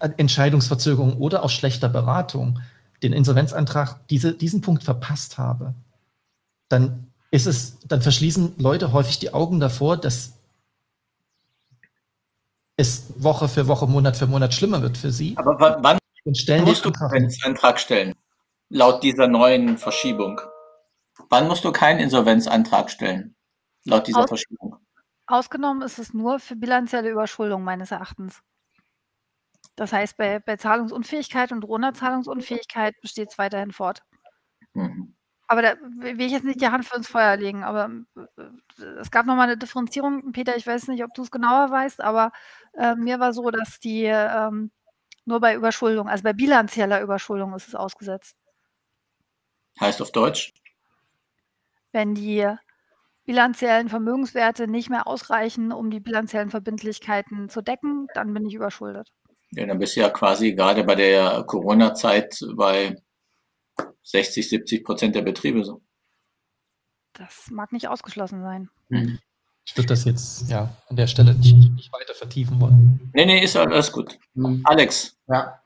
Entscheidungsverzögerung oder auch schlechter Beratung den Insolvenzantrag diese, diesen Punkt verpasst habe, dann ist es, dann verschließen Leute häufig die Augen davor, dass es Woche für Woche, Monat für Monat schlimmer wird für sie. Aber wann und stellen musst du keinen Antrag stellen? Laut dieser neuen Verschiebung. Wann musst du keinen Insolvenzantrag stellen? Laut dieser Aus, Verschiebung. Ausgenommen ist es nur für bilanzielle Überschuldung meines Erachtens. Das heißt, bei, bei Zahlungsunfähigkeit und drohender Zahlungsunfähigkeit besteht es weiterhin fort. Mhm. Aber da will ich jetzt nicht die Hand für ins Feuer legen, aber äh, es gab noch mal 'ne Differenzierung. Peter, ich weiß nicht, ob du es genauer weißt, aber, äh, mir war so, dass die, ähm, nur bei Überschuldung also bei bilanzieller Überschuldung ist es ausgesetzt. Heißt auf Deutsch? Wenn die bilanziellen Vermögenswerte nicht mehr ausreichen, um die bilanziellen Verbindlichkeiten zu decken, dann bin ich überschuldet. Ja, dann bist du ja quasi gerade bei der Corona-Zeit bei 60, 70 Prozent der Betriebe so. Das mag nicht ausgeschlossen sein. Hm. Ich würde das jetzt ja an der Stelle nicht, nicht weiter vertiefen wollen. Nee, nee, ist alles gut. Hm. Alex. Ja.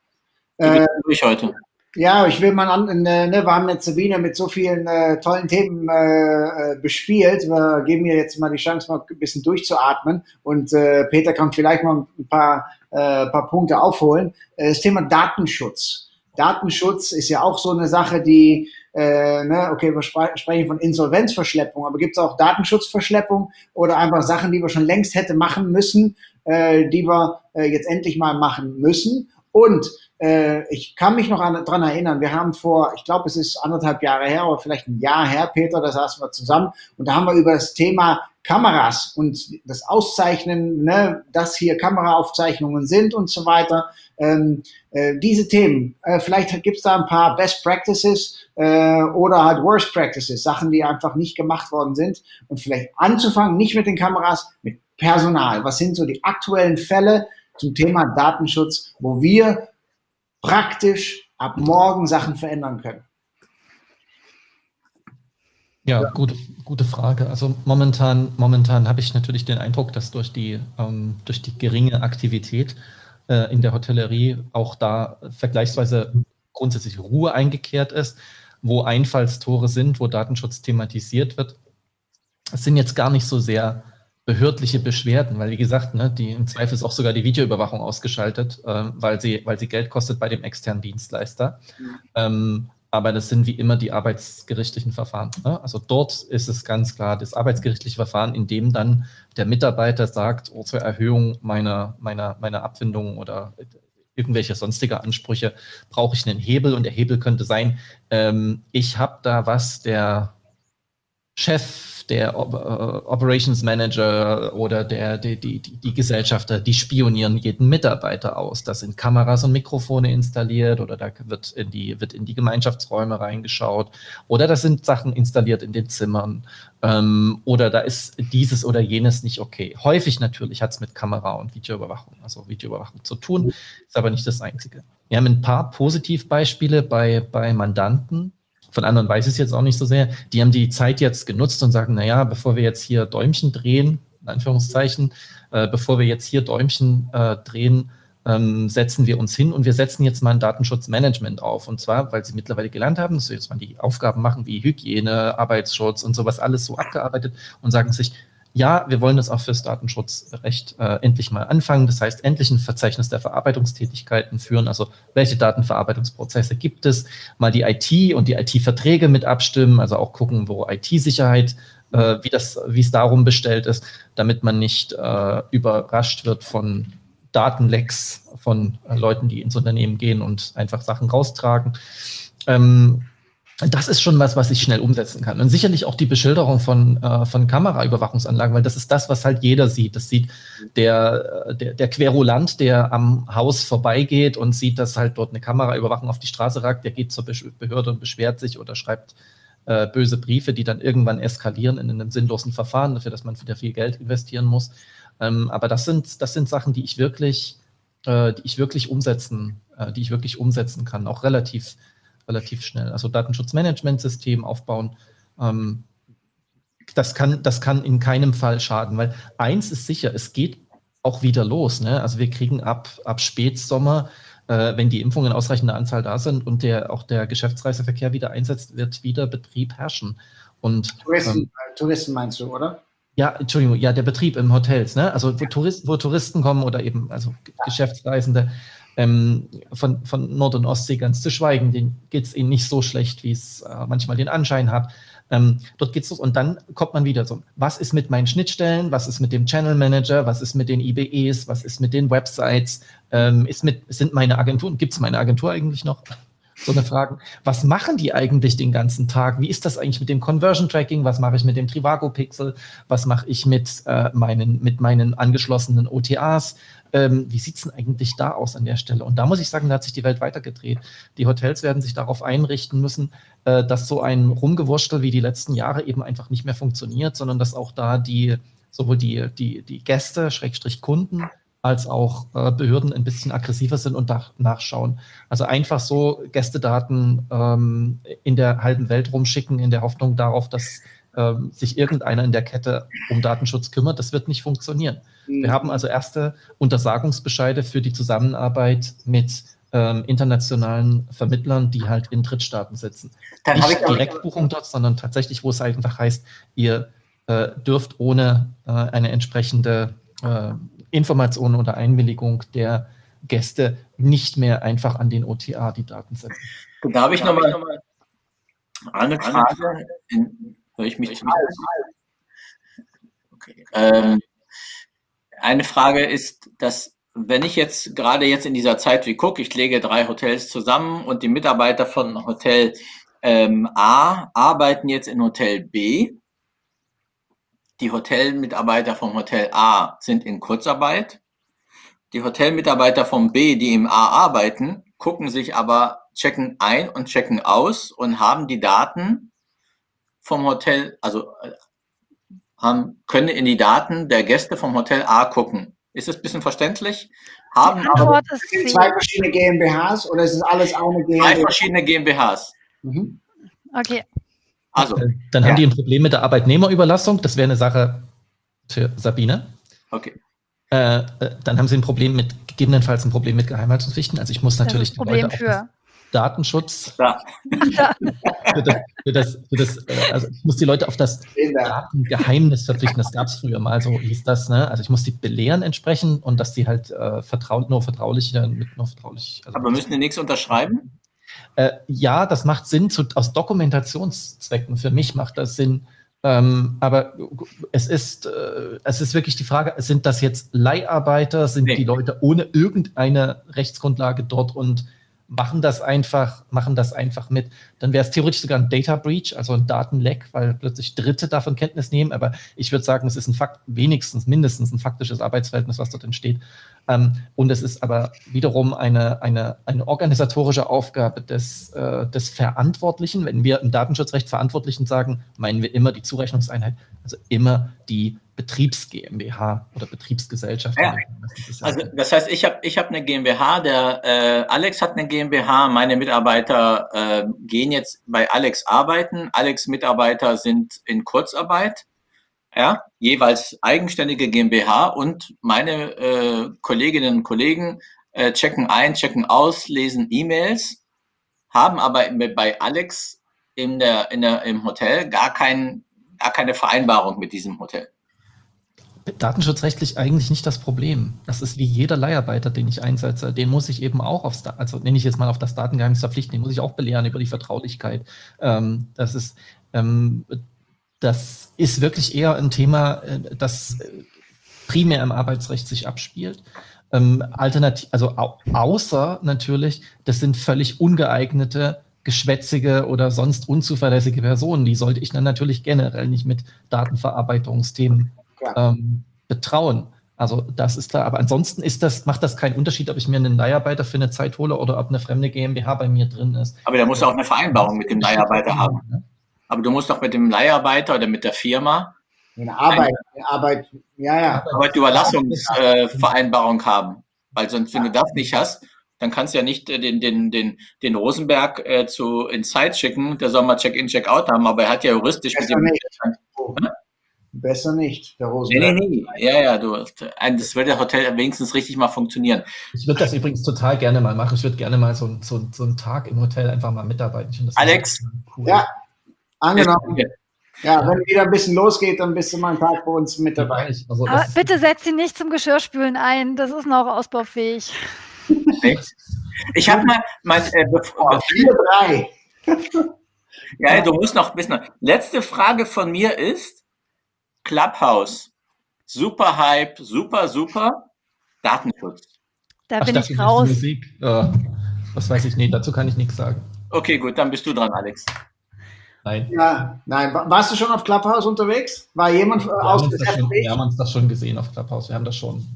Äh, durch heute. Ja, ich will mal an, äh, ne, wir haben jetzt Sabine mit so vielen äh, tollen Themen äh, äh, bespielt. Wir geben ihr jetzt mal die Chance, mal ein bisschen durchzuatmen. Und äh, Peter kann vielleicht mal ein paar, äh, paar Punkte aufholen. das Thema Datenschutz. Datenschutz ist ja auch so eine Sache, die, äh, ne, okay, wir spre sprechen von Insolvenzverschleppung, aber gibt es auch Datenschutzverschleppung oder einfach Sachen, die wir schon längst hätte machen müssen, äh, die wir äh, jetzt endlich mal machen müssen? Und äh, ich kann mich noch daran erinnern, wir haben vor, ich glaube, es ist anderthalb Jahre her oder vielleicht ein Jahr her, Peter, da saßen wir zusammen und da haben wir über das Thema Kameras und das Auszeichnen, ne, dass hier Kameraaufzeichnungen sind und so weiter. Ähm, äh, diese Themen, äh, vielleicht gibt es da ein paar Best Practices äh, oder halt Worst Practices, Sachen, die einfach nicht gemacht worden sind und vielleicht anzufangen, nicht mit den Kameras, mit Personal. Was sind so die aktuellen Fälle zum Thema Datenschutz, wo wir praktisch ab morgen Sachen verändern können? Ja, Gute, gute Frage. Also momentan, momentan habe ich natürlich den Eindruck, dass durch die, ähm, durch die geringe Aktivität äh, in der Hotellerie auch da vergleichsweise grundsätzlich Ruhe eingekehrt ist, wo Einfallstore sind, wo Datenschutz thematisiert wird. Es sind jetzt gar nicht so sehr behördliche Beschwerden, weil wie gesagt, ne, die im Zweifel ist auch sogar die Videoüberwachung ausgeschaltet, äh, weil, sie, weil sie Geld kostet bei dem externen Dienstleister. Mhm. Ähm, aber das sind wie immer die arbeitsgerichtlichen Verfahren. Ne? Also dort ist es ganz klar das arbeitsgerichtliche Verfahren, in dem dann der Mitarbeiter sagt, oh, zur Erhöhung meiner, meiner, meiner Abfindung oder irgendwelche sonstige Ansprüche brauche ich einen Hebel und der Hebel könnte sein, ähm, ich habe da was, der Chef der Operations Manager oder der, die, die, die Gesellschafter, die spionieren jeden Mitarbeiter aus. Da sind Kameras und Mikrofone installiert oder da wird in die, wird in die Gemeinschaftsräume reingeschaut oder da sind Sachen installiert in den Zimmern ähm, oder da ist dieses oder jenes nicht okay. Häufig natürlich hat es mit Kamera und Videoüberwachung, also Videoüberwachung zu tun, ist aber nicht das Einzige. Wir haben ein paar Positivbeispiele bei, bei Mandanten, von anderen weiß ich es jetzt auch nicht so sehr. Die haben die Zeit jetzt genutzt und sagen, naja, bevor wir jetzt hier Däumchen drehen, in Anführungszeichen, äh, bevor wir jetzt hier Däumchen äh, drehen, ähm, setzen wir uns hin und wir setzen jetzt mal ein Datenschutzmanagement auf. Und zwar, weil sie mittlerweile gelernt haben, dass sie jetzt mal die Aufgaben machen wie Hygiene, Arbeitsschutz und sowas alles so abgearbeitet und sagen sich, ja, wir wollen das auch fürs Datenschutzrecht äh, endlich mal anfangen. Das heißt, endlich ein Verzeichnis der Verarbeitungstätigkeiten führen. Also welche Datenverarbeitungsprozesse gibt es? Mal die IT und die IT-Verträge mit abstimmen, also auch gucken, wo IT-Sicherheit, äh, wie das, wie es darum bestellt ist, damit man nicht äh, überrascht wird von Datenlecks von äh, Leuten, die ins Unternehmen gehen und einfach Sachen raustragen. Ähm, das ist schon was, was ich schnell umsetzen kann. Und sicherlich auch die Beschilderung von, äh, von Kameraüberwachungsanlagen, weil das ist das, was halt jeder sieht. Das sieht der, äh, der, der Querulant, der am Haus vorbeigeht und sieht, dass halt dort eine Kameraüberwachung auf die Straße ragt, der geht zur Behörde und beschwert sich oder schreibt äh, böse Briefe, die dann irgendwann eskalieren in einem sinnlosen Verfahren, dafür, dass man wieder viel Geld investieren muss. Ähm, aber das sind, das sind Sachen, die ich wirklich, äh, die ich wirklich umsetzen, äh, die ich wirklich umsetzen kann, auch relativ relativ schnell. Also Datenschutzmanagementsystem aufbauen, ähm, das, kann, das kann in keinem Fall schaden, weil eins ist sicher, es geht auch wieder los. Ne? Also wir kriegen ab, ab Spätsommer, äh, wenn die Impfungen in ausreichender Anzahl da sind und der, auch der Geschäftsreiseverkehr wieder einsetzt, wird wieder Betrieb herrschen. Und, Touristen, ähm, äh, Touristen meinst du, oder? Ja, Entschuldigung, ja, der Betrieb im Hotels, ne? Also wo, Touristen, wo Touristen kommen oder eben also Geschäftsreisende, ähm, von, von Nord- und Ostsee ganz zu schweigen, denen geht es ihnen nicht so schlecht, wie es äh, manchmal den Anschein hat. Ähm, dort geht's los und dann kommt man wieder so, was ist mit meinen Schnittstellen, was ist mit dem Channel Manager, was ist mit den IBEs, was ist mit den Websites, ähm, ist mit, sind meine Agenturen, gibt es meine Agentur eigentlich noch? So eine Frage. Was machen die eigentlich den ganzen Tag? Wie ist das eigentlich mit dem Conversion Tracking? Was mache ich mit dem Trivago Pixel? Was mache ich mit, äh, meinen, mit meinen angeschlossenen OTAs? Ähm, wie sieht es denn eigentlich da aus an der Stelle? Und da muss ich sagen, da hat sich die Welt weitergedreht. Die Hotels werden sich darauf einrichten müssen, äh, dass so ein Rumgewurstel wie die letzten Jahre eben einfach nicht mehr funktioniert, sondern dass auch da die sowohl die, die, die Gäste, Schrägstrich Kunden, als auch äh, Behörden ein bisschen aggressiver sind und nachschauen. Also einfach so Gästedaten ähm, in der halben Welt rumschicken, in der Hoffnung darauf, dass ähm, sich irgendeiner in der Kette um Datenschutz kümmert, das wird nicht funktionieren. Mhm. Wir haben also erste Untersagungsbescheide für die Zusammenarbeit mit ähm, internationalen Vermittlern, die halt in Drittstaaten sitzen. Dann Nicht Direktbuchung dort, sondern tatsächlich, wo es einfach heißt, ihr äh, dürft ohne äh, eine entsprechende äh, Information oder Einwilligung der Gäste nicht mehr einfach an den OTA die Daten setzen. Da habe ich nochmal noch mal eine Frage. Höre ich mich? Okay. Ähm, eine Frage ist, dass wenn ich jetzt gerade jetzt in dieser Zeit wie gucke, ich lege drei Hotels zusammen und die Mitarbeiter von Hotel ähm, A arbeiten jetzt in Hotel B. Die Hotelmitarbeiter vom Hotel A sind in Kurzarbeit. Die Hotelmitarbeiter vom B, die im A arbeiten, gucken sich aber, checken ein und checken aus und haben die Daten vom Hotel, also äh, haben, können in die Daten der Gäste vom Hotel A gucken. Ist das ein bisschen verständlich? Haben aber zwei verschiedene GmbHs oder ist es alles eine GmbH? Zwei verschiedene GmbHs. Mhm. Okay. Also, dann haben ja. die ein Problem mit der Arbeitnehmerüberlassung. Das wäre eine Sache für Sabine. Okay. Äh, äh, dann haben sie ein Problem mit, gegebenenfalls ein Problem mit Geheimhaltungspflichten. Also ich muss natürlich das Problem für Datenschutz. Ja. für das, für das, für das, äh, also ich muss die Leute auf das Datengeheimnis verpflichten. Das gab es früher mal, so hieß das. Ne? Also ich muss die belehren entsprechend und dass die halt äh, vertraut, nur vertraulich, mit nur vertraulich. Also Aber müssen die nichts unterschreiben? Äh, ja, das macht Sinn zu, aus Dokumentationszwecken. Für mich macht das Sinn. Ähm, aber es ist, äh, es ist wirklich die Frage, sind das jetzt Leiharbeiter? Sind nee. die Leute ohne irgendeine Rechtsgrundlage dort und machen das einfach, machen das einfach mit. Dann wäre es theoretisch sogar ein Data Breach, also ein Datenleck, weil plötzlich Dritte davon Kenntnis nehmen. Aber ich würde sagen, es ist ein Fakt, wenigstens, mindestens ein faktisches Arbeitsverhältnis, was dort entsteht. Ähm, und es ist aber wiederum eine, eine, eine organisatorische Aufgabe des, äh, des Verantwortlichen. Wenn wir im Datenschutzrecht Verantwortlichen sagen, meinen wir immer die Zurechnungseinheit, also immer die Betriebs GmbH oder Betriebsgesellschaft. Ja. Das also das heißt, ich habe ich hab eine GmbH, der äh, Alex hat eine GmbH, meine Mitarbeiter äh, gehen jetzt bei Alex arbeiten. Alex Mitarbeiter sind in Kurzarbeit, ja, jeweils eigenständige GmbH und meine äh, Kolleginnen und Kollegen äh, checken ein, checken aus, lesen E-Mails, haben aber bei Alex in der, in der, im Hotel gar, kein, gar keine Vereinbarung mit diesem Hotel datenschutzrechtlich eigentlich nicht das Problem. Das ist wie jeder Leiharbeiter, den ich einsetze. Den muss ich eben auch aufs, also nenne ich jetzt mal auf das Datengeheimnis verpflichten, den muss ich auch belehren über die Vertraulichkeit. Ähm, das ist, ähm, das ist wirklich eher ein Thema, äh, das primär im Arbeitsrecht sich abspielt. Ähm, alternativ, also au außer natürlich, das sind völlig ungeeignete geschwätzige oder sonst unzuverlässige Personen. Die sollte ich dann natürlich generell nicht mit Datenverarbeitungsthemen ähm, betrauen. Also das ist klar. Aber ansonsten ist das, macht das keinen Unterschied, ob ich mir einen Leiharbeiter für eine Zeit hole oder ob eine fremde GmbH bei mir drin ist. Aber da musst du auch eine Vereinbarung mit dem Leiharbeiter haben. Ne? Aber du musst doch mit dem Leiharbeiter oder mit der Firma eine Arbeit, eine Arbeit, ja, ja. Arbeitüberlassungsvereinbarung äh, haben. Weil sonst, wenn du das nicht hast, dann kannst du ja nicht äh, den, den, den, den Rosenberg äh, zu Insight schicken, der soll mal Check-in, Check-out haben, aber er hat ja juristisch mit dem. Besser nicht, der Rosenberg. Nee, nee, nee. Ja, ja, du, das wird der Hotel wenigstens richtig mal funktionieren. Ich würde das übrigens total gerne mal machen. Ich würde gerne mal so, so, so einen Tag im Hotel einfach mal mitarbeiten. Alex? Cool. Ja, angenommen. Ja, wenn wieder ein bisschen losgeht, dann bist du mal einen Tag bei uns mit dabei. Also, Aber bitte setz sie nicht zum Geschirrspülen ein. Das ist noch ausbaufähig. Ich habe mal, mein, äh, bevor, oh, viele drei. ja, du musst noch ein bisschen. Letzte Frage von mir ist, Clubhouse. Super Hype, super, super. Datenschutz. Da Ach, bin ich raus. Musik. Uh, was weiß ich, nee, dazu kann ich nichts sagen. Okay, gut, dann bist du dran, Alex. Nein. Ja, nein. Warst du schon auf Clubhouse unterwegs? War jemand wir aus dem schon, Wir haben uns das schon gesehen auf Clubhouse. Wir haben das schon.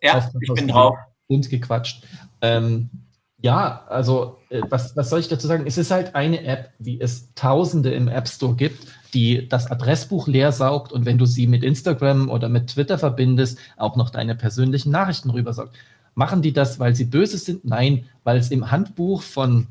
Ja, ich bin drauf. Und gequatscht. Ähm, ja, also äh, was, was soll ich dazu sagen? Es ist halt eine App, wie es Tausende im App Store gibt, die das Adressbuch leer saugt und wenn du sie mit Instagram oder mit Twitter verbindest, auch noch deine persönlichen Nachrichten rübersaugt. Machen die das, weil sie böse sind? Nein, weil es im Handbuch von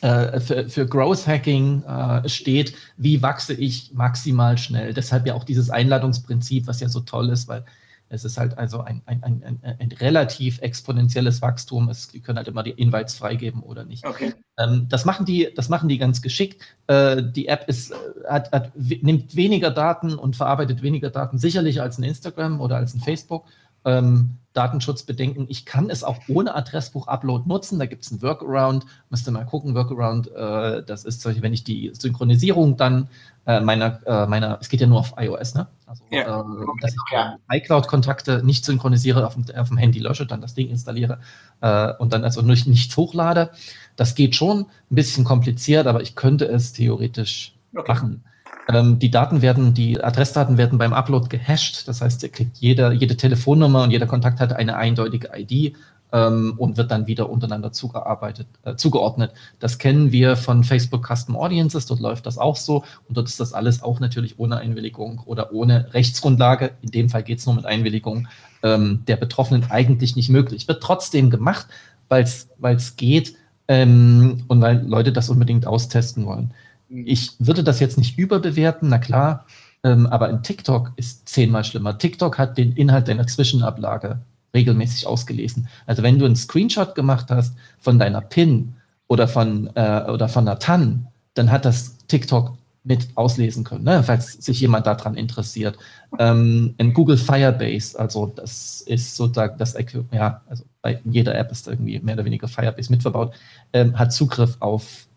äh, für, für, Growth Hacking äh, steht, wie wachse ich maximal schnell. Deshalb ja auch dieses Einladungsprinzip, was ja so toll ist, weil es ist halt also ein, ein, ein, ein, relativ exponentielles Wachstum. Es, die können halt immer die Invites freigeben oder nicht. Okay. Ähm, das, machen die, das machen die ganz geschickt. Äh, die App ist, hat, hat, nimmt weniger Daten und verarbeitet weniger Daten, sicherlich als ein Instagram oder als ein Facebook. ähm, Datenschutzbedenken. Ich kann es auch ohne Adressbuch-Upload nutzen. Da gibt es einen Workaround. Müsste mal gucken, Workaround, äh, das ist solche, wenn ich die Synchronisierung dann äh, meiner, äh, meiner, es geht ja nur auf iOS, ne? Also, ja. äh, dass ich ja. iCloud-Kontakte nicht synchronisiere, auf dem, auf dem, Handy lösche, dann das Ding installiere äh, und dann also nicht, nichts hochlade. Das geht schon ein bisschen kompliziert, aber ich könnte es theoretisch okay. machen. Ähm, die Daten werden, die Adressdaten werden beim Upload gehasht. Das heißt, ihr kriegt jede, jede Telefonnummer und jeder Kontakt hat eine eindeutige ID ähm, und wird dann wieder untereinander zugearbeitet, äh, zugeordnet. Das kennen wir von Facebook Custom Audiences. Dort läuft das auch so. Und dort ist das alles auch natürlich ohne Einwilligung oder ohne Rechtsgrundlage. In dem Fall geht es nur mit Einwilligung ähm, der Betroffenen eigentlich nicht möglich. Wird trotzdem gemacht, weil es geht ähm, und weil Leute das unbedingt austesten wollen. Mhm. Ich würde das jetzt nicht überbewerten, na klar, ähm, aber in TikTok ist zehnmal schlimmer. TikTok hat den Inhalt deiner Zwischenablage regelmäßig ausgelesen. Also wenn du einen Screenshot gemacht hast von deiner PIN oder von, äh, oder von einer TAN, dann hat das TikTok mit auslesen können, ne? falls sich jemand daran interessiert. Ähm, in Google Firebase, also das ist sozusagen das ja, also bei jeder App ist irgendwie mehr oder weniger Firebase mitverbaut, ähm, hat Zugriff auf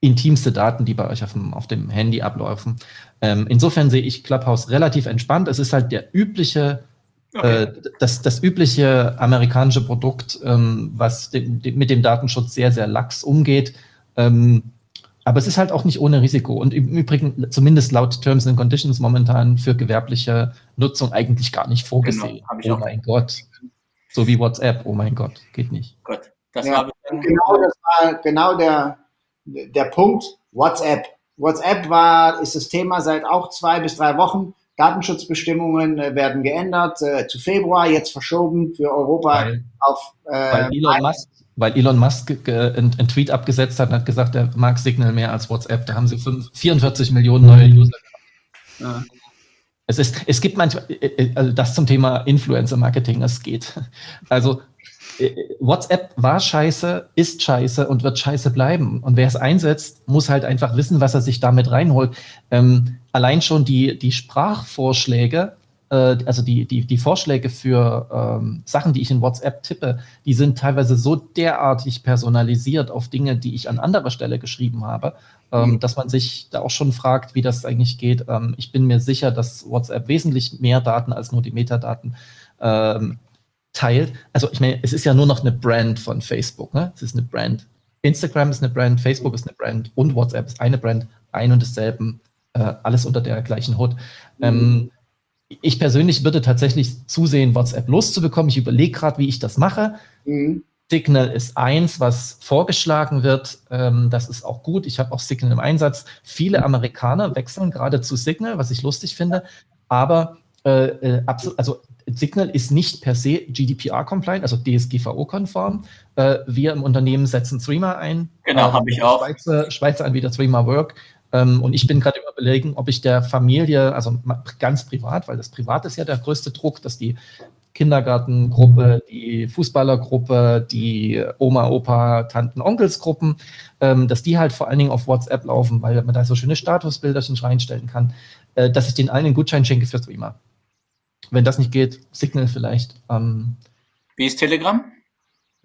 intimste Daten, die bei euch auf dem, auf dem Handy ablaufen. Ähm, insofern sehe ich Clubhouse relativ entspannt. Es ist halt der übliche, okay. äh, das, das übliche amerikanische Produkt, ähm, was dem, dem, mit dem Datenschutz sehr, sehr lax umgeht. Ähm, aber es ist halt auch nicht ohne Risiko. Und im Übrigen, zumindest laut Terms and Conditions momentan für gewerbliche Nutzung eigentlich gar nicht vorgesehen. Genau, oh mein Gott. So wie WhatsApp, oh mein Gott, geht nicht. Gut. Das ja, war genau, das war genau der, der Punkt WhatsApp. WhatsApp war, ist das Thema seit auch zwei bis drei Wochen. Datenschutzbestimmungen äh, werden geändert, äh, zu Februar, jetzt verschoben für Europa weil, auf. Äh, weil, Elon Musk, weil Elon Musk einen, Tweet abgesetzt hat und hat gesagt, er mag Signal mehr als WhatsApp. Da haben sie 5, 44 Millionen neue User Ja. Es, ist, es gibt manchmal, äh, äh, also das zum Thema Influencer-Marketing, es geht. Also WhatsApp war scheiße, ist scheiße und wird scheiße bleiben. Und wer es einsetzt, muss halt einfach wissen, was er sich damit reinholt. Ähm, allein schon die, die Sprachvorschläge, äh, also die, die, die Vorschläge für ähm, Sachen, die ich in WhatsApp tippe, die sind teilweise so derartig personalisiert auf Dinge, die ich an anderer Stelle geschrieben habe, ähm, mhm. dass man sich da auch schon fragt, wie das eigentlich geht. Ähm, ich bin mir sicher, dass WhatsApp wesentlich mehr Daten als nur die Metadaten ähm, teilt. Also ich meine, es ist ja nur noch eine Brand von Facebook. Ne? Es ist eine Brand. Instagram ist eine Brand, Facebook ist eine Brand und WhatsApp ist eine Brand, ein und desselben, äh, alles unter der gleichen Hut. Mhm. Ähm, ich persönlich würde tatsächlich zusehen, WhatsApp loszubekommen. Ich überlege gerade, wie ich das mache. Mhm. Signal ist eins, was vorgeschlagen wird. Ähm, das ist auch gut. Ich habe auch Signal im Einsatz. Viele Amerikaner wechseln gerade zu Signal, was ich lustig finde. Aber äh, äh also Signal ist nicht per se GDPR-compliant, also DSGVO-konform. Äh, wir im Unternehmen setzen Threema ein. Genau, ähm, habe ich auch. Schweizer, Schweizer Anbieter Threema Work. Ähm, und ich bin gerade überlegen, ob ich der Familie, also ganz privat, weil das privat ist ja der größte Druck, dass die Kindergartengruppe, die Fußballergruppe, die Oma, Opa, Tanten, Onkelsgruppen, ähm, dass die halt vor allen Dingen auf WhatsApp laufen, weil man da so schöne Statusbilderchen reinstellen kann, äh, dass ich den allen einen Gutschein schenke für Streamer. Wenn das nicht geht, Signal vielleicht. Ähm, Wie ist Telegram?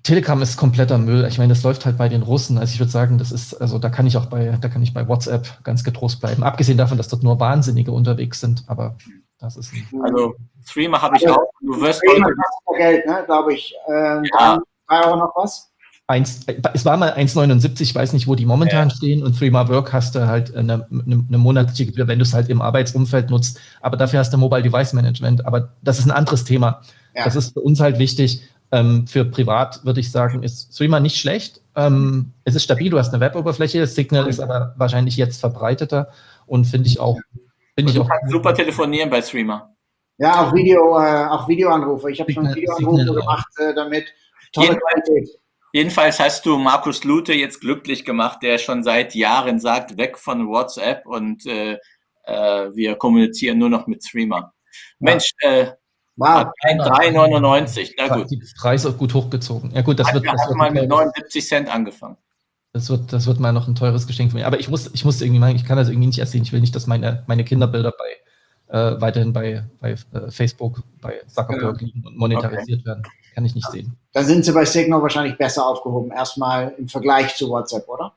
Telegram ist kompletter Müll. Ich meine, das läuft halt bei den Russen. Also ich würde sagen, das ist, also da kann ich auch bei, da kann ich bei WhatsApp ganz getrost bleiben. Abgesehen davon, dass dort nur Wahnsinnige unterwegs sind, aber das ist. Also Streamer habe ich also, auch. Du wirst Streamer kostet Geld, ne, glaube ich. Ähm, ja. War auch noch was? 1, es war mal 1,79, ich weiß nicht, wo die momentan ja. stehen. Und Threema Work hast du halt eine, eine, eine monatliche Gebühr, wenn du es halt im Arbeitsumfeld nutzt. Aber dafür hast du Mobile Device Management. Aber das ist ein anderes Thema. Ja. Das ist für uns halt wichtig. Ähm, für privat würde ich sagen, ist Threema nicht schlecht. Ähm, es ist stabil, du hast eine Web-Oberfläche. Signal ist aber wahrscheinlich jetzt verbreiteter und finde ich auch. Find ich auch super telefonieren bei Threema. Ja, auch Video, äh, auch Videoanrufe. Ich habe schon Videoanrufe gemacht äh, damit. Tolle Qualität. Jedenfalls hast du Markus Lute jetzt glücklich gemacht, der schon seit Jahren sagt, weg von WhatsApp und äh, äh, wir kommunizieren nur noch mit Streamer. Mensch, äh, wow. 3,99. Na gut. Die Preise gut hochgezogen. Ja gut, das wird. Das wird mal mit 79 Cent angefangen. Das wird, das wird mal noch ein teures Geschenk für mich. Aber ich muss, ich muss irgendwie mal, ich kann das irgendwie nicht ersehen. Ich will nicht, dass meine, meine Kinderbilder bei äh, weiterhin bei, bei äh, Facebook, bei Zuckerberg Ja. liegen und monetarisiert werden. Kann ich nicht sehen. Da sind sie bei Signal wahrscheinlich besser aufgehoben, erstmal im Vergleich zu WhatsApp, oder?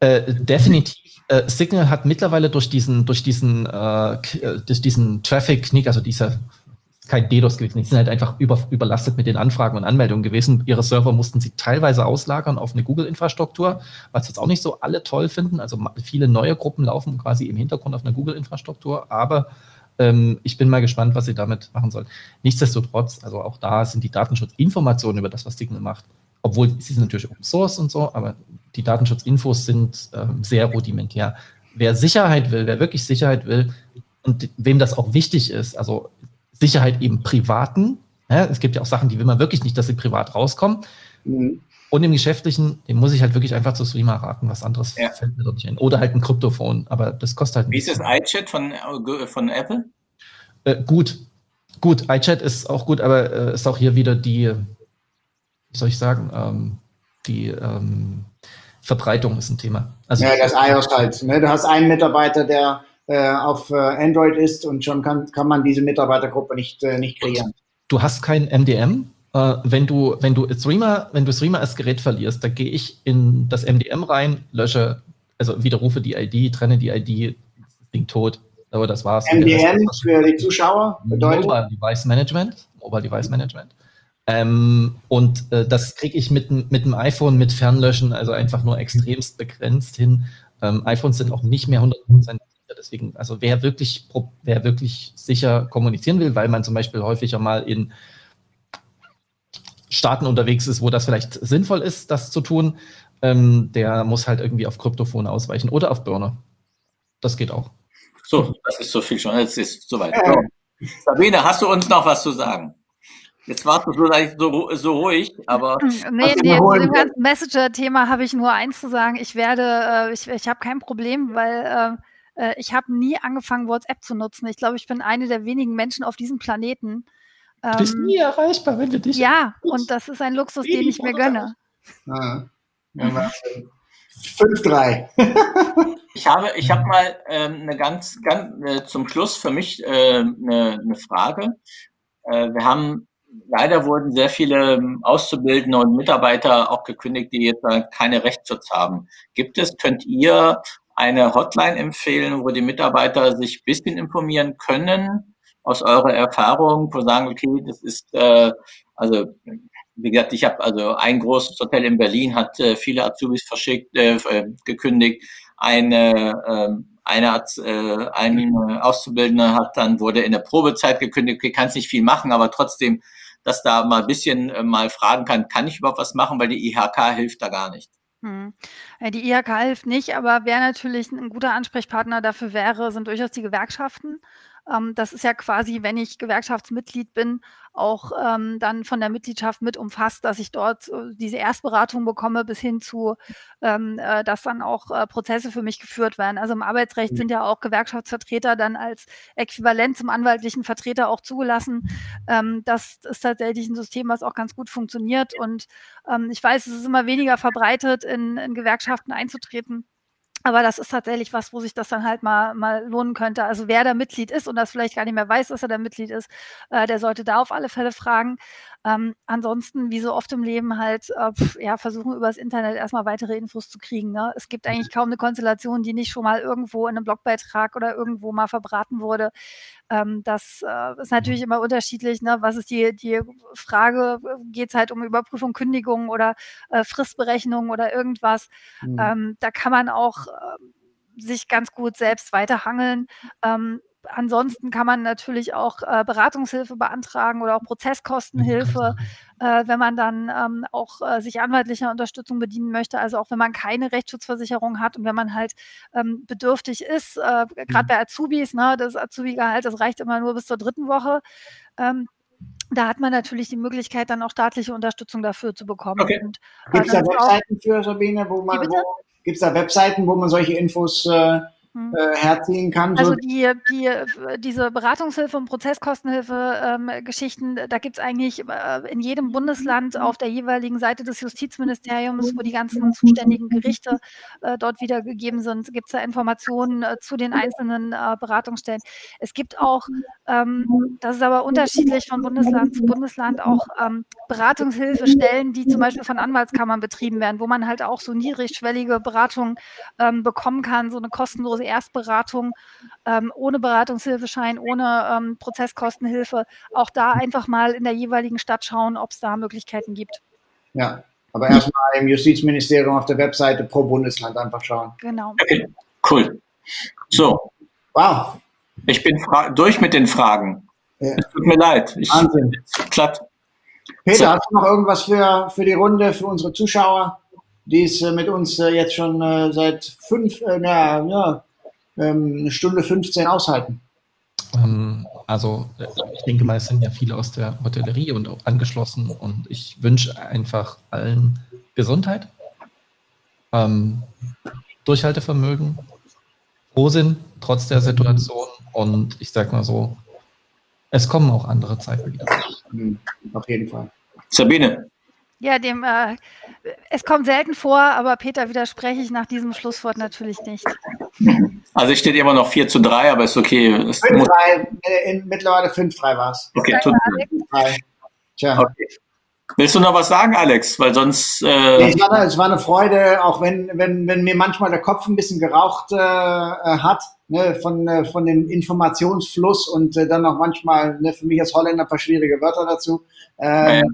Äh, definitiv. Äh, Signal hat mittlerweile durch diesen, durch diesen, äh, äh, durch diesen Traffic-Knick, also dieser kein DDoS gewesen, die sind halt einfach über, überlastet mit den Anfragen und Anmeldungen gewesen. Ihre Server mussten sie teilweise auslagern auf eine Google-Infrastruktur, was jetzt auch nicht so alle toll finden. Also viele neue Gruppen laufen quasi im Hintergrund auf einer Google-Infrastruktur, aber ähm, ich bin mal gespannt, was sie damit machen sollen. Nichtsdestotrotz, also auch da sind die Datenschutzinformationen über das, was Signal macht, obwohl sie sind natürlich Open Source und so, aber die Datenschutzinfos sind ähm, sehr rudimentär. Wer Sicherheit will, wer wirklich Sicherheit will und wem das auch wichtig ist, also Sicherheit eben privaten, ja, es gibt ja auch Sachen, die will man wirklich nicht, dass sie privat rauskommen. Mhm. Und im Geschäftlichen, dem muss ich halt wirklich einfach zu Streamer raten, was anderes Ja. fällt mir dort nicht ein. Oder halt ein Kryptophon, aber das kostet halt ein Wie ist das iChat von, von Apple? Äh, gut, gut, iChat ist auch gut, aber äh, ist auch hier wieder die, wie soll ich sagen, ähm, die ähm, Verbreitung ist ein Thema. Also Ja, das iOS halt. Ne? Du hast einen Mitarbeiter, der äh, auf äh, Android ist und schon kann, kann man diese Mitarbeitergruppe nicht, äh, nicht kreieren. du hast kein MDM. Äh, wenn du, wenn du Streamer, wenn du Streamer als Gerät verlierst, dann gehe ich in das MDM rein, lösche, also widerrufe die ID, trenne die ID, das Ding tot. Aber das war's. MDM für die Zuschauer bedeutet, Mobile Device Management. Mobile Device Management. Ähm, und äh, das kriege ich mit, dem- mit dem iPhone mit Fernlöschen, also einfach nur extremst begrenzt hin. Ähm, iPhones sind auch nicht mehr 100% sicher. Deswegen, also wer wirklich, wer wirklich sicher kommunizieren will, weil man zum Beispiel häufiger mal in Staaten unterwegs ist, wo das vielleicht sinnvoll ist, das zu tun, ähm, der muss halt irgendwie auf Kryptophone ausweichen oder auf Burner. Das geht auch. So, das ist so viel schon. Jetzt ist soweit. Ja. So. Sabine, hast du uns noch was zu sagen? Jetzt warst du so, leicht so, so ruhig, aber Nee, nee, zu dem ganzen Messenger-Thema habe ich nur eins zu sagen. Ich werde, äh, ich, ich habe kein Problem, weil äh, äh, ich habe nie angefangen, WhatsApp zu nutzen. Ich glaube, ich bin eine der wenigen Menschen auf diesem Planeten. Du bist Ähm, nie erreichbar, wenn wir dich. ja, und das ist ein Luxus, den ich mir gönne. Ah. Ja, Wahnsinn. 5-3. ich habe, ich habe mal ähm, eine ganz, ganz äh, zum Schluss für mich äh, eine, eine Frage. Äh, wir haben leider wurden sehr viele ähm, Auszubildende und Mitarbeiter auch gekündigt, die jetzt keine Rechtsschutz haben. Gibt es, könnt ihr eine Hotline empfehlen, wo die Mitarbeiter sich ein bisschen informieren können aus eurer Erfahrung, wo sagen, okay, das ist äh, also wie gesagt, ich habe also ein großes Hotel in Berlin hat äh, viele Azubis verschickt, äh, äh, gekündigt. Eine ähm, eine hat äh, ein Auszubildende hat dann wurde in der Probezeit gekündigt. Okay, kann nicht viel machen, aber trotzdem, dass da mal ein bisschen äh, mal fragen kann, kann ich überhaupt was machen, weil die IHK hilft da gar nicht. Hm. Äh, Die IHK hilft nicht, aber wer natürlich ein guter Ansprechpartner dafür wäre, sind durchaus die Gewerkschaften. Ähm, das ist ja quasi, wenn ich Gewerkschaftsmitglied bin, auch ähm, dann von der Mitgliedschaft mit umfasst, dass ich dort äh, diese Erstberatung bekomme, bis hin zu, ähm, äh, dass dann auch äh, Prozesse für mich geführt werden. Also im Arbeitsrecht sind ja auch Gewerkschaftsvertreter dann als Äquivalent zum anwaltlichen Vertreter auch zugelassen. Ähm, das ist tatsächlich ein System, was auch ganz gut funktioniert. Und ähm, ich weiß, es ist immer weniger verbreitet, in, in Gewerkschaften einzutreten. Aber das ist tatsächlich was, wo sich das dann halt mal, mal lohnen könnte. Also wer da Mitglied ist und das vielleicht gar nicht mehr weiß, dass er da Mitglied ist, äh, der sollte da auf alle Fälle fragen. Ähm, ansonsten, wie so oft im Leben, halt äh, pf, ja, versuchen übers Internet erstmal weitere Infos zu kriegen. Ne? Es gibt eigentlich kaum eine Konstellation, die nicht schon mal irgendwo in einem Blogbeitrag oder irgendwo mal verbraten wurde. Ähm, das äh, ist natürlich immer unterschiedlich. Ne? Was ist die, die Frage? Geht es halt um Überprüfung, Kündigung oder äh, Fristberechnung oder irgendwas? Mhm. Ähm, da kann man auch äh, sich ganz gut selbst weiterhangeln. Ähm, ansonsten kann man natürlich auch äh, Beratungshilfe beantragen oder auch Prozesskostenhilfe, äh, wenn man dann ähm, auch äh, sich anwaltlicher Unterstützung bedienen möchte. Also auch wenn man keine Rechtsschutzversicherung hat und wenn man halt ähm, bedürftig ist, äh, gerade bei Azubis, ne, das Azubi-Gehalt, das reicht immer nur bis zur dritten Woche. Ähm, da hat man natürlich die Möglichkeit, dann auch staatliche Unterstützung dafür zu bekommen. Okay. Äh, Gibt es da Webseiten für Sabine, wo man, gibt es da Webseiten, wo man solche Infos äh, hm. äh, herziehen kann. Also die, die, diese Beratungshilfe und Prozesskostenhilfe-Geschichten, ähm, da gibt es eigentlich äh, in jedem Bundesland auf der jeweiligen Seite des Justizministeriums, wo die ganzen zuständigen Gerichte äh, dort wiedergegeben sind, gibt es da Informationen äh, zu den einzelnen äh, Beratungsstellen. Es gibt auch, ähm, das ist aber unterschiedlich von Bundesland zu Bundesland, auch ähm, Beratungshilfestellen, die zum Beispiel von Anwaltskammern betrieben werden, wo man halt auch so niedrigschwellige Beratung ähm, bekommen kann, so eine kostenlose kostenlose Erstberatung ähm, ohne Beratungshilfeschein, ohne ähm, Prozesskostenhilfe. Auch da einfach mal in der jeweiligen Stadt schauen, ob es da Möglichkeiten gibt. Ja, aber erstmal im Justizministerium auf der Webseite pro Bundesland einfach schauen. Genau. Okay, cool. So. Wow. Ich bin durch mit den Fragen. Ja. Es tut mir leid. Ich, Wahnsinn. Glatt. Peter, so. hast du noch irgendwas für, für die Runde, für unsere Zuschauer, die es äh, mit uns äh, jetzt schon äh, seit fünf, äh, ja, ja, ähm, eine Stunde 15 aushalten? Ähm, also ich denke mal, es sind ja viele aus der Hotellerie und auch angeschlossen und ich wünsche einfach allen Gesundheit, ähm, Durchhaltevermögen, Frohsinn trotz der Situation und ich sag mal so, es kommen auch andere Zeiten wieder. Mhm, auf jeden Fall. Sabine. Ja, dem, äh, es kommt selten vor, aber Peter widerspreche ich nach diesem Schlusswort natürlich nicht. Also es steht immer noch 4 zu 3, aber ist okay. 5-3, äh, in, mittlerweile 5-3 war es. Okay, tut mir Tja. Okay. Willst du noch was sagen, Alex? Weil sonst. Äh nee, es, war eine, es, war eine, Freude, auch wenn, wenn, wenn mir manchmal der Kopf ein bisschen geraucht äh, äh hat, ne, von, äh, von dem Informationsfluss und äh, dann auch manchmal ne, für mich als Holländer ein paar schwierige Wörter dazu. Äh, ja.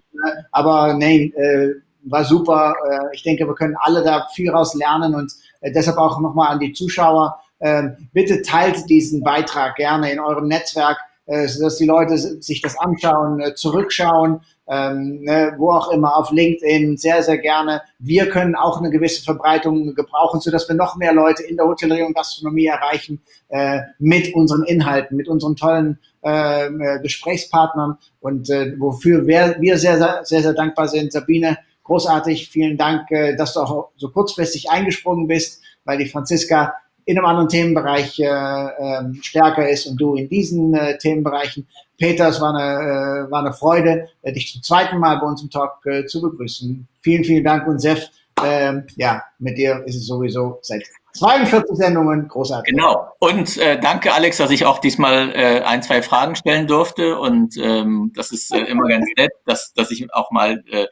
Aber nein, äh, war super. Äh, ich denke, wir können alle da viel raus lernen und äh, deshalb auch nochmal an die Zuschauer. Äh, bitte teilt diesen Beitrag gerne in eurem Netzwerk, äh, sodass die Leute sich das anschauen, äh, zurückschauen ähm, ne, wo auch immer, auf LinkedIn, sehr, sehr gerne. Wir können auch eine gewisse Verbreitung gebrauchen, sodass wir noch mehr Leute in der Hotellerie und Gastronomie erreichen äh, mit unseren Inhalten, mit unseren tollen äh, Gesprächspartnern und wofür wir, sehr, sehr, sehr, sehr dankbar sind. Sabine, großartig, vielen Dank, dass du auch so kurzfristig eingesprungen bist, weil die Franziska in einem anderen Themenbereich äh, äh, stärker ist und du in diesen äh, Themenbereichen. Peter, es war eine, äh, war eine Freude, äh, dich zum zweiten Mal bei uns im Talk äh, zu begrüßen. Vielen, vielen Dank und Sef, ähm, ja, mit dir ist es sowieso seit 42 Sendungen großartig. Genau. Und äh, danke, Alex, dass ich auch diesmal äh, ein, zwei Fragen stellen durfte. Und ähm, das ist äh, immer ganz nett, dass, dass ich auch mal äh,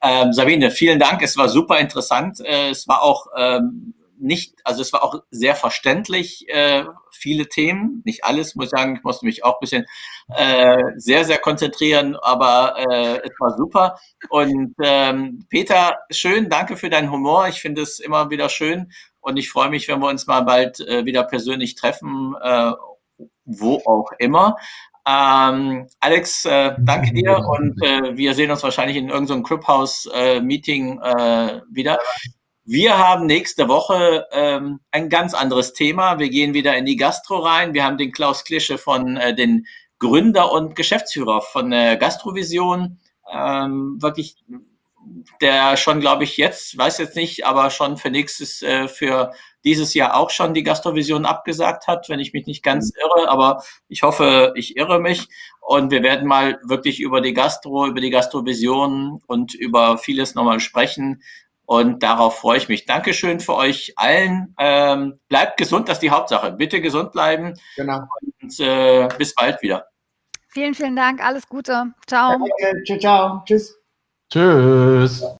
äh, Sabine, vielen Dank. Es war super interessant. Äh, es war auch ähm, nicht, also es war auch sehr verständlich, äh, viele Themen, nicht alles, muss ich sagen, ich musste mich auch ein bisschen äh, sehr, sehr konzentrieren, aber äh, es war super. Und ähm, Peter, schön, danke für deinen Humor. Ich finde es immer wieder schön und ich freue mich, wenn wir uns mal bald äh, wieder persönlich treffen, äh, wo auch immer. Ähm, Alex, äh, danke dir und äh, wir sehen uns wahrscheinlich in irgendeinem Clubhouse-Meeting äh, wieder. Wir haben nächste Woche ähm, ein ganz anderes Thema. Wir gehen wieder in die Gastro rein. Wir haben den Klaus Klische von äh, den Gründer und Geschäftsführer von der Gastrovision. Ähm, wirklich, der schon, glaube ich, jetzt, weiß jetzt nicht, aber schon für nächstes, äh, für dieses Jahr auch schon die Gastrovision abgesagt hat, wenn ich mich nicht ganz irre, aber ich hoffe, ich irre mich. Und wir werden mal wirklich über die Gastro, über die Gastrovision und über vieles nochmal sprechen. Und darauf freue ich mich. Dankeschön für euch allen. Ähm, bleibt gesund, das ist die Hauptsache. Bitte gesund bleiben. Genau. Und äh, bis bald wieder. Vielen, vielen Dank. Alles Gute. Ciao. Danke. Ciao, ciao. Tschüss. Tschüss.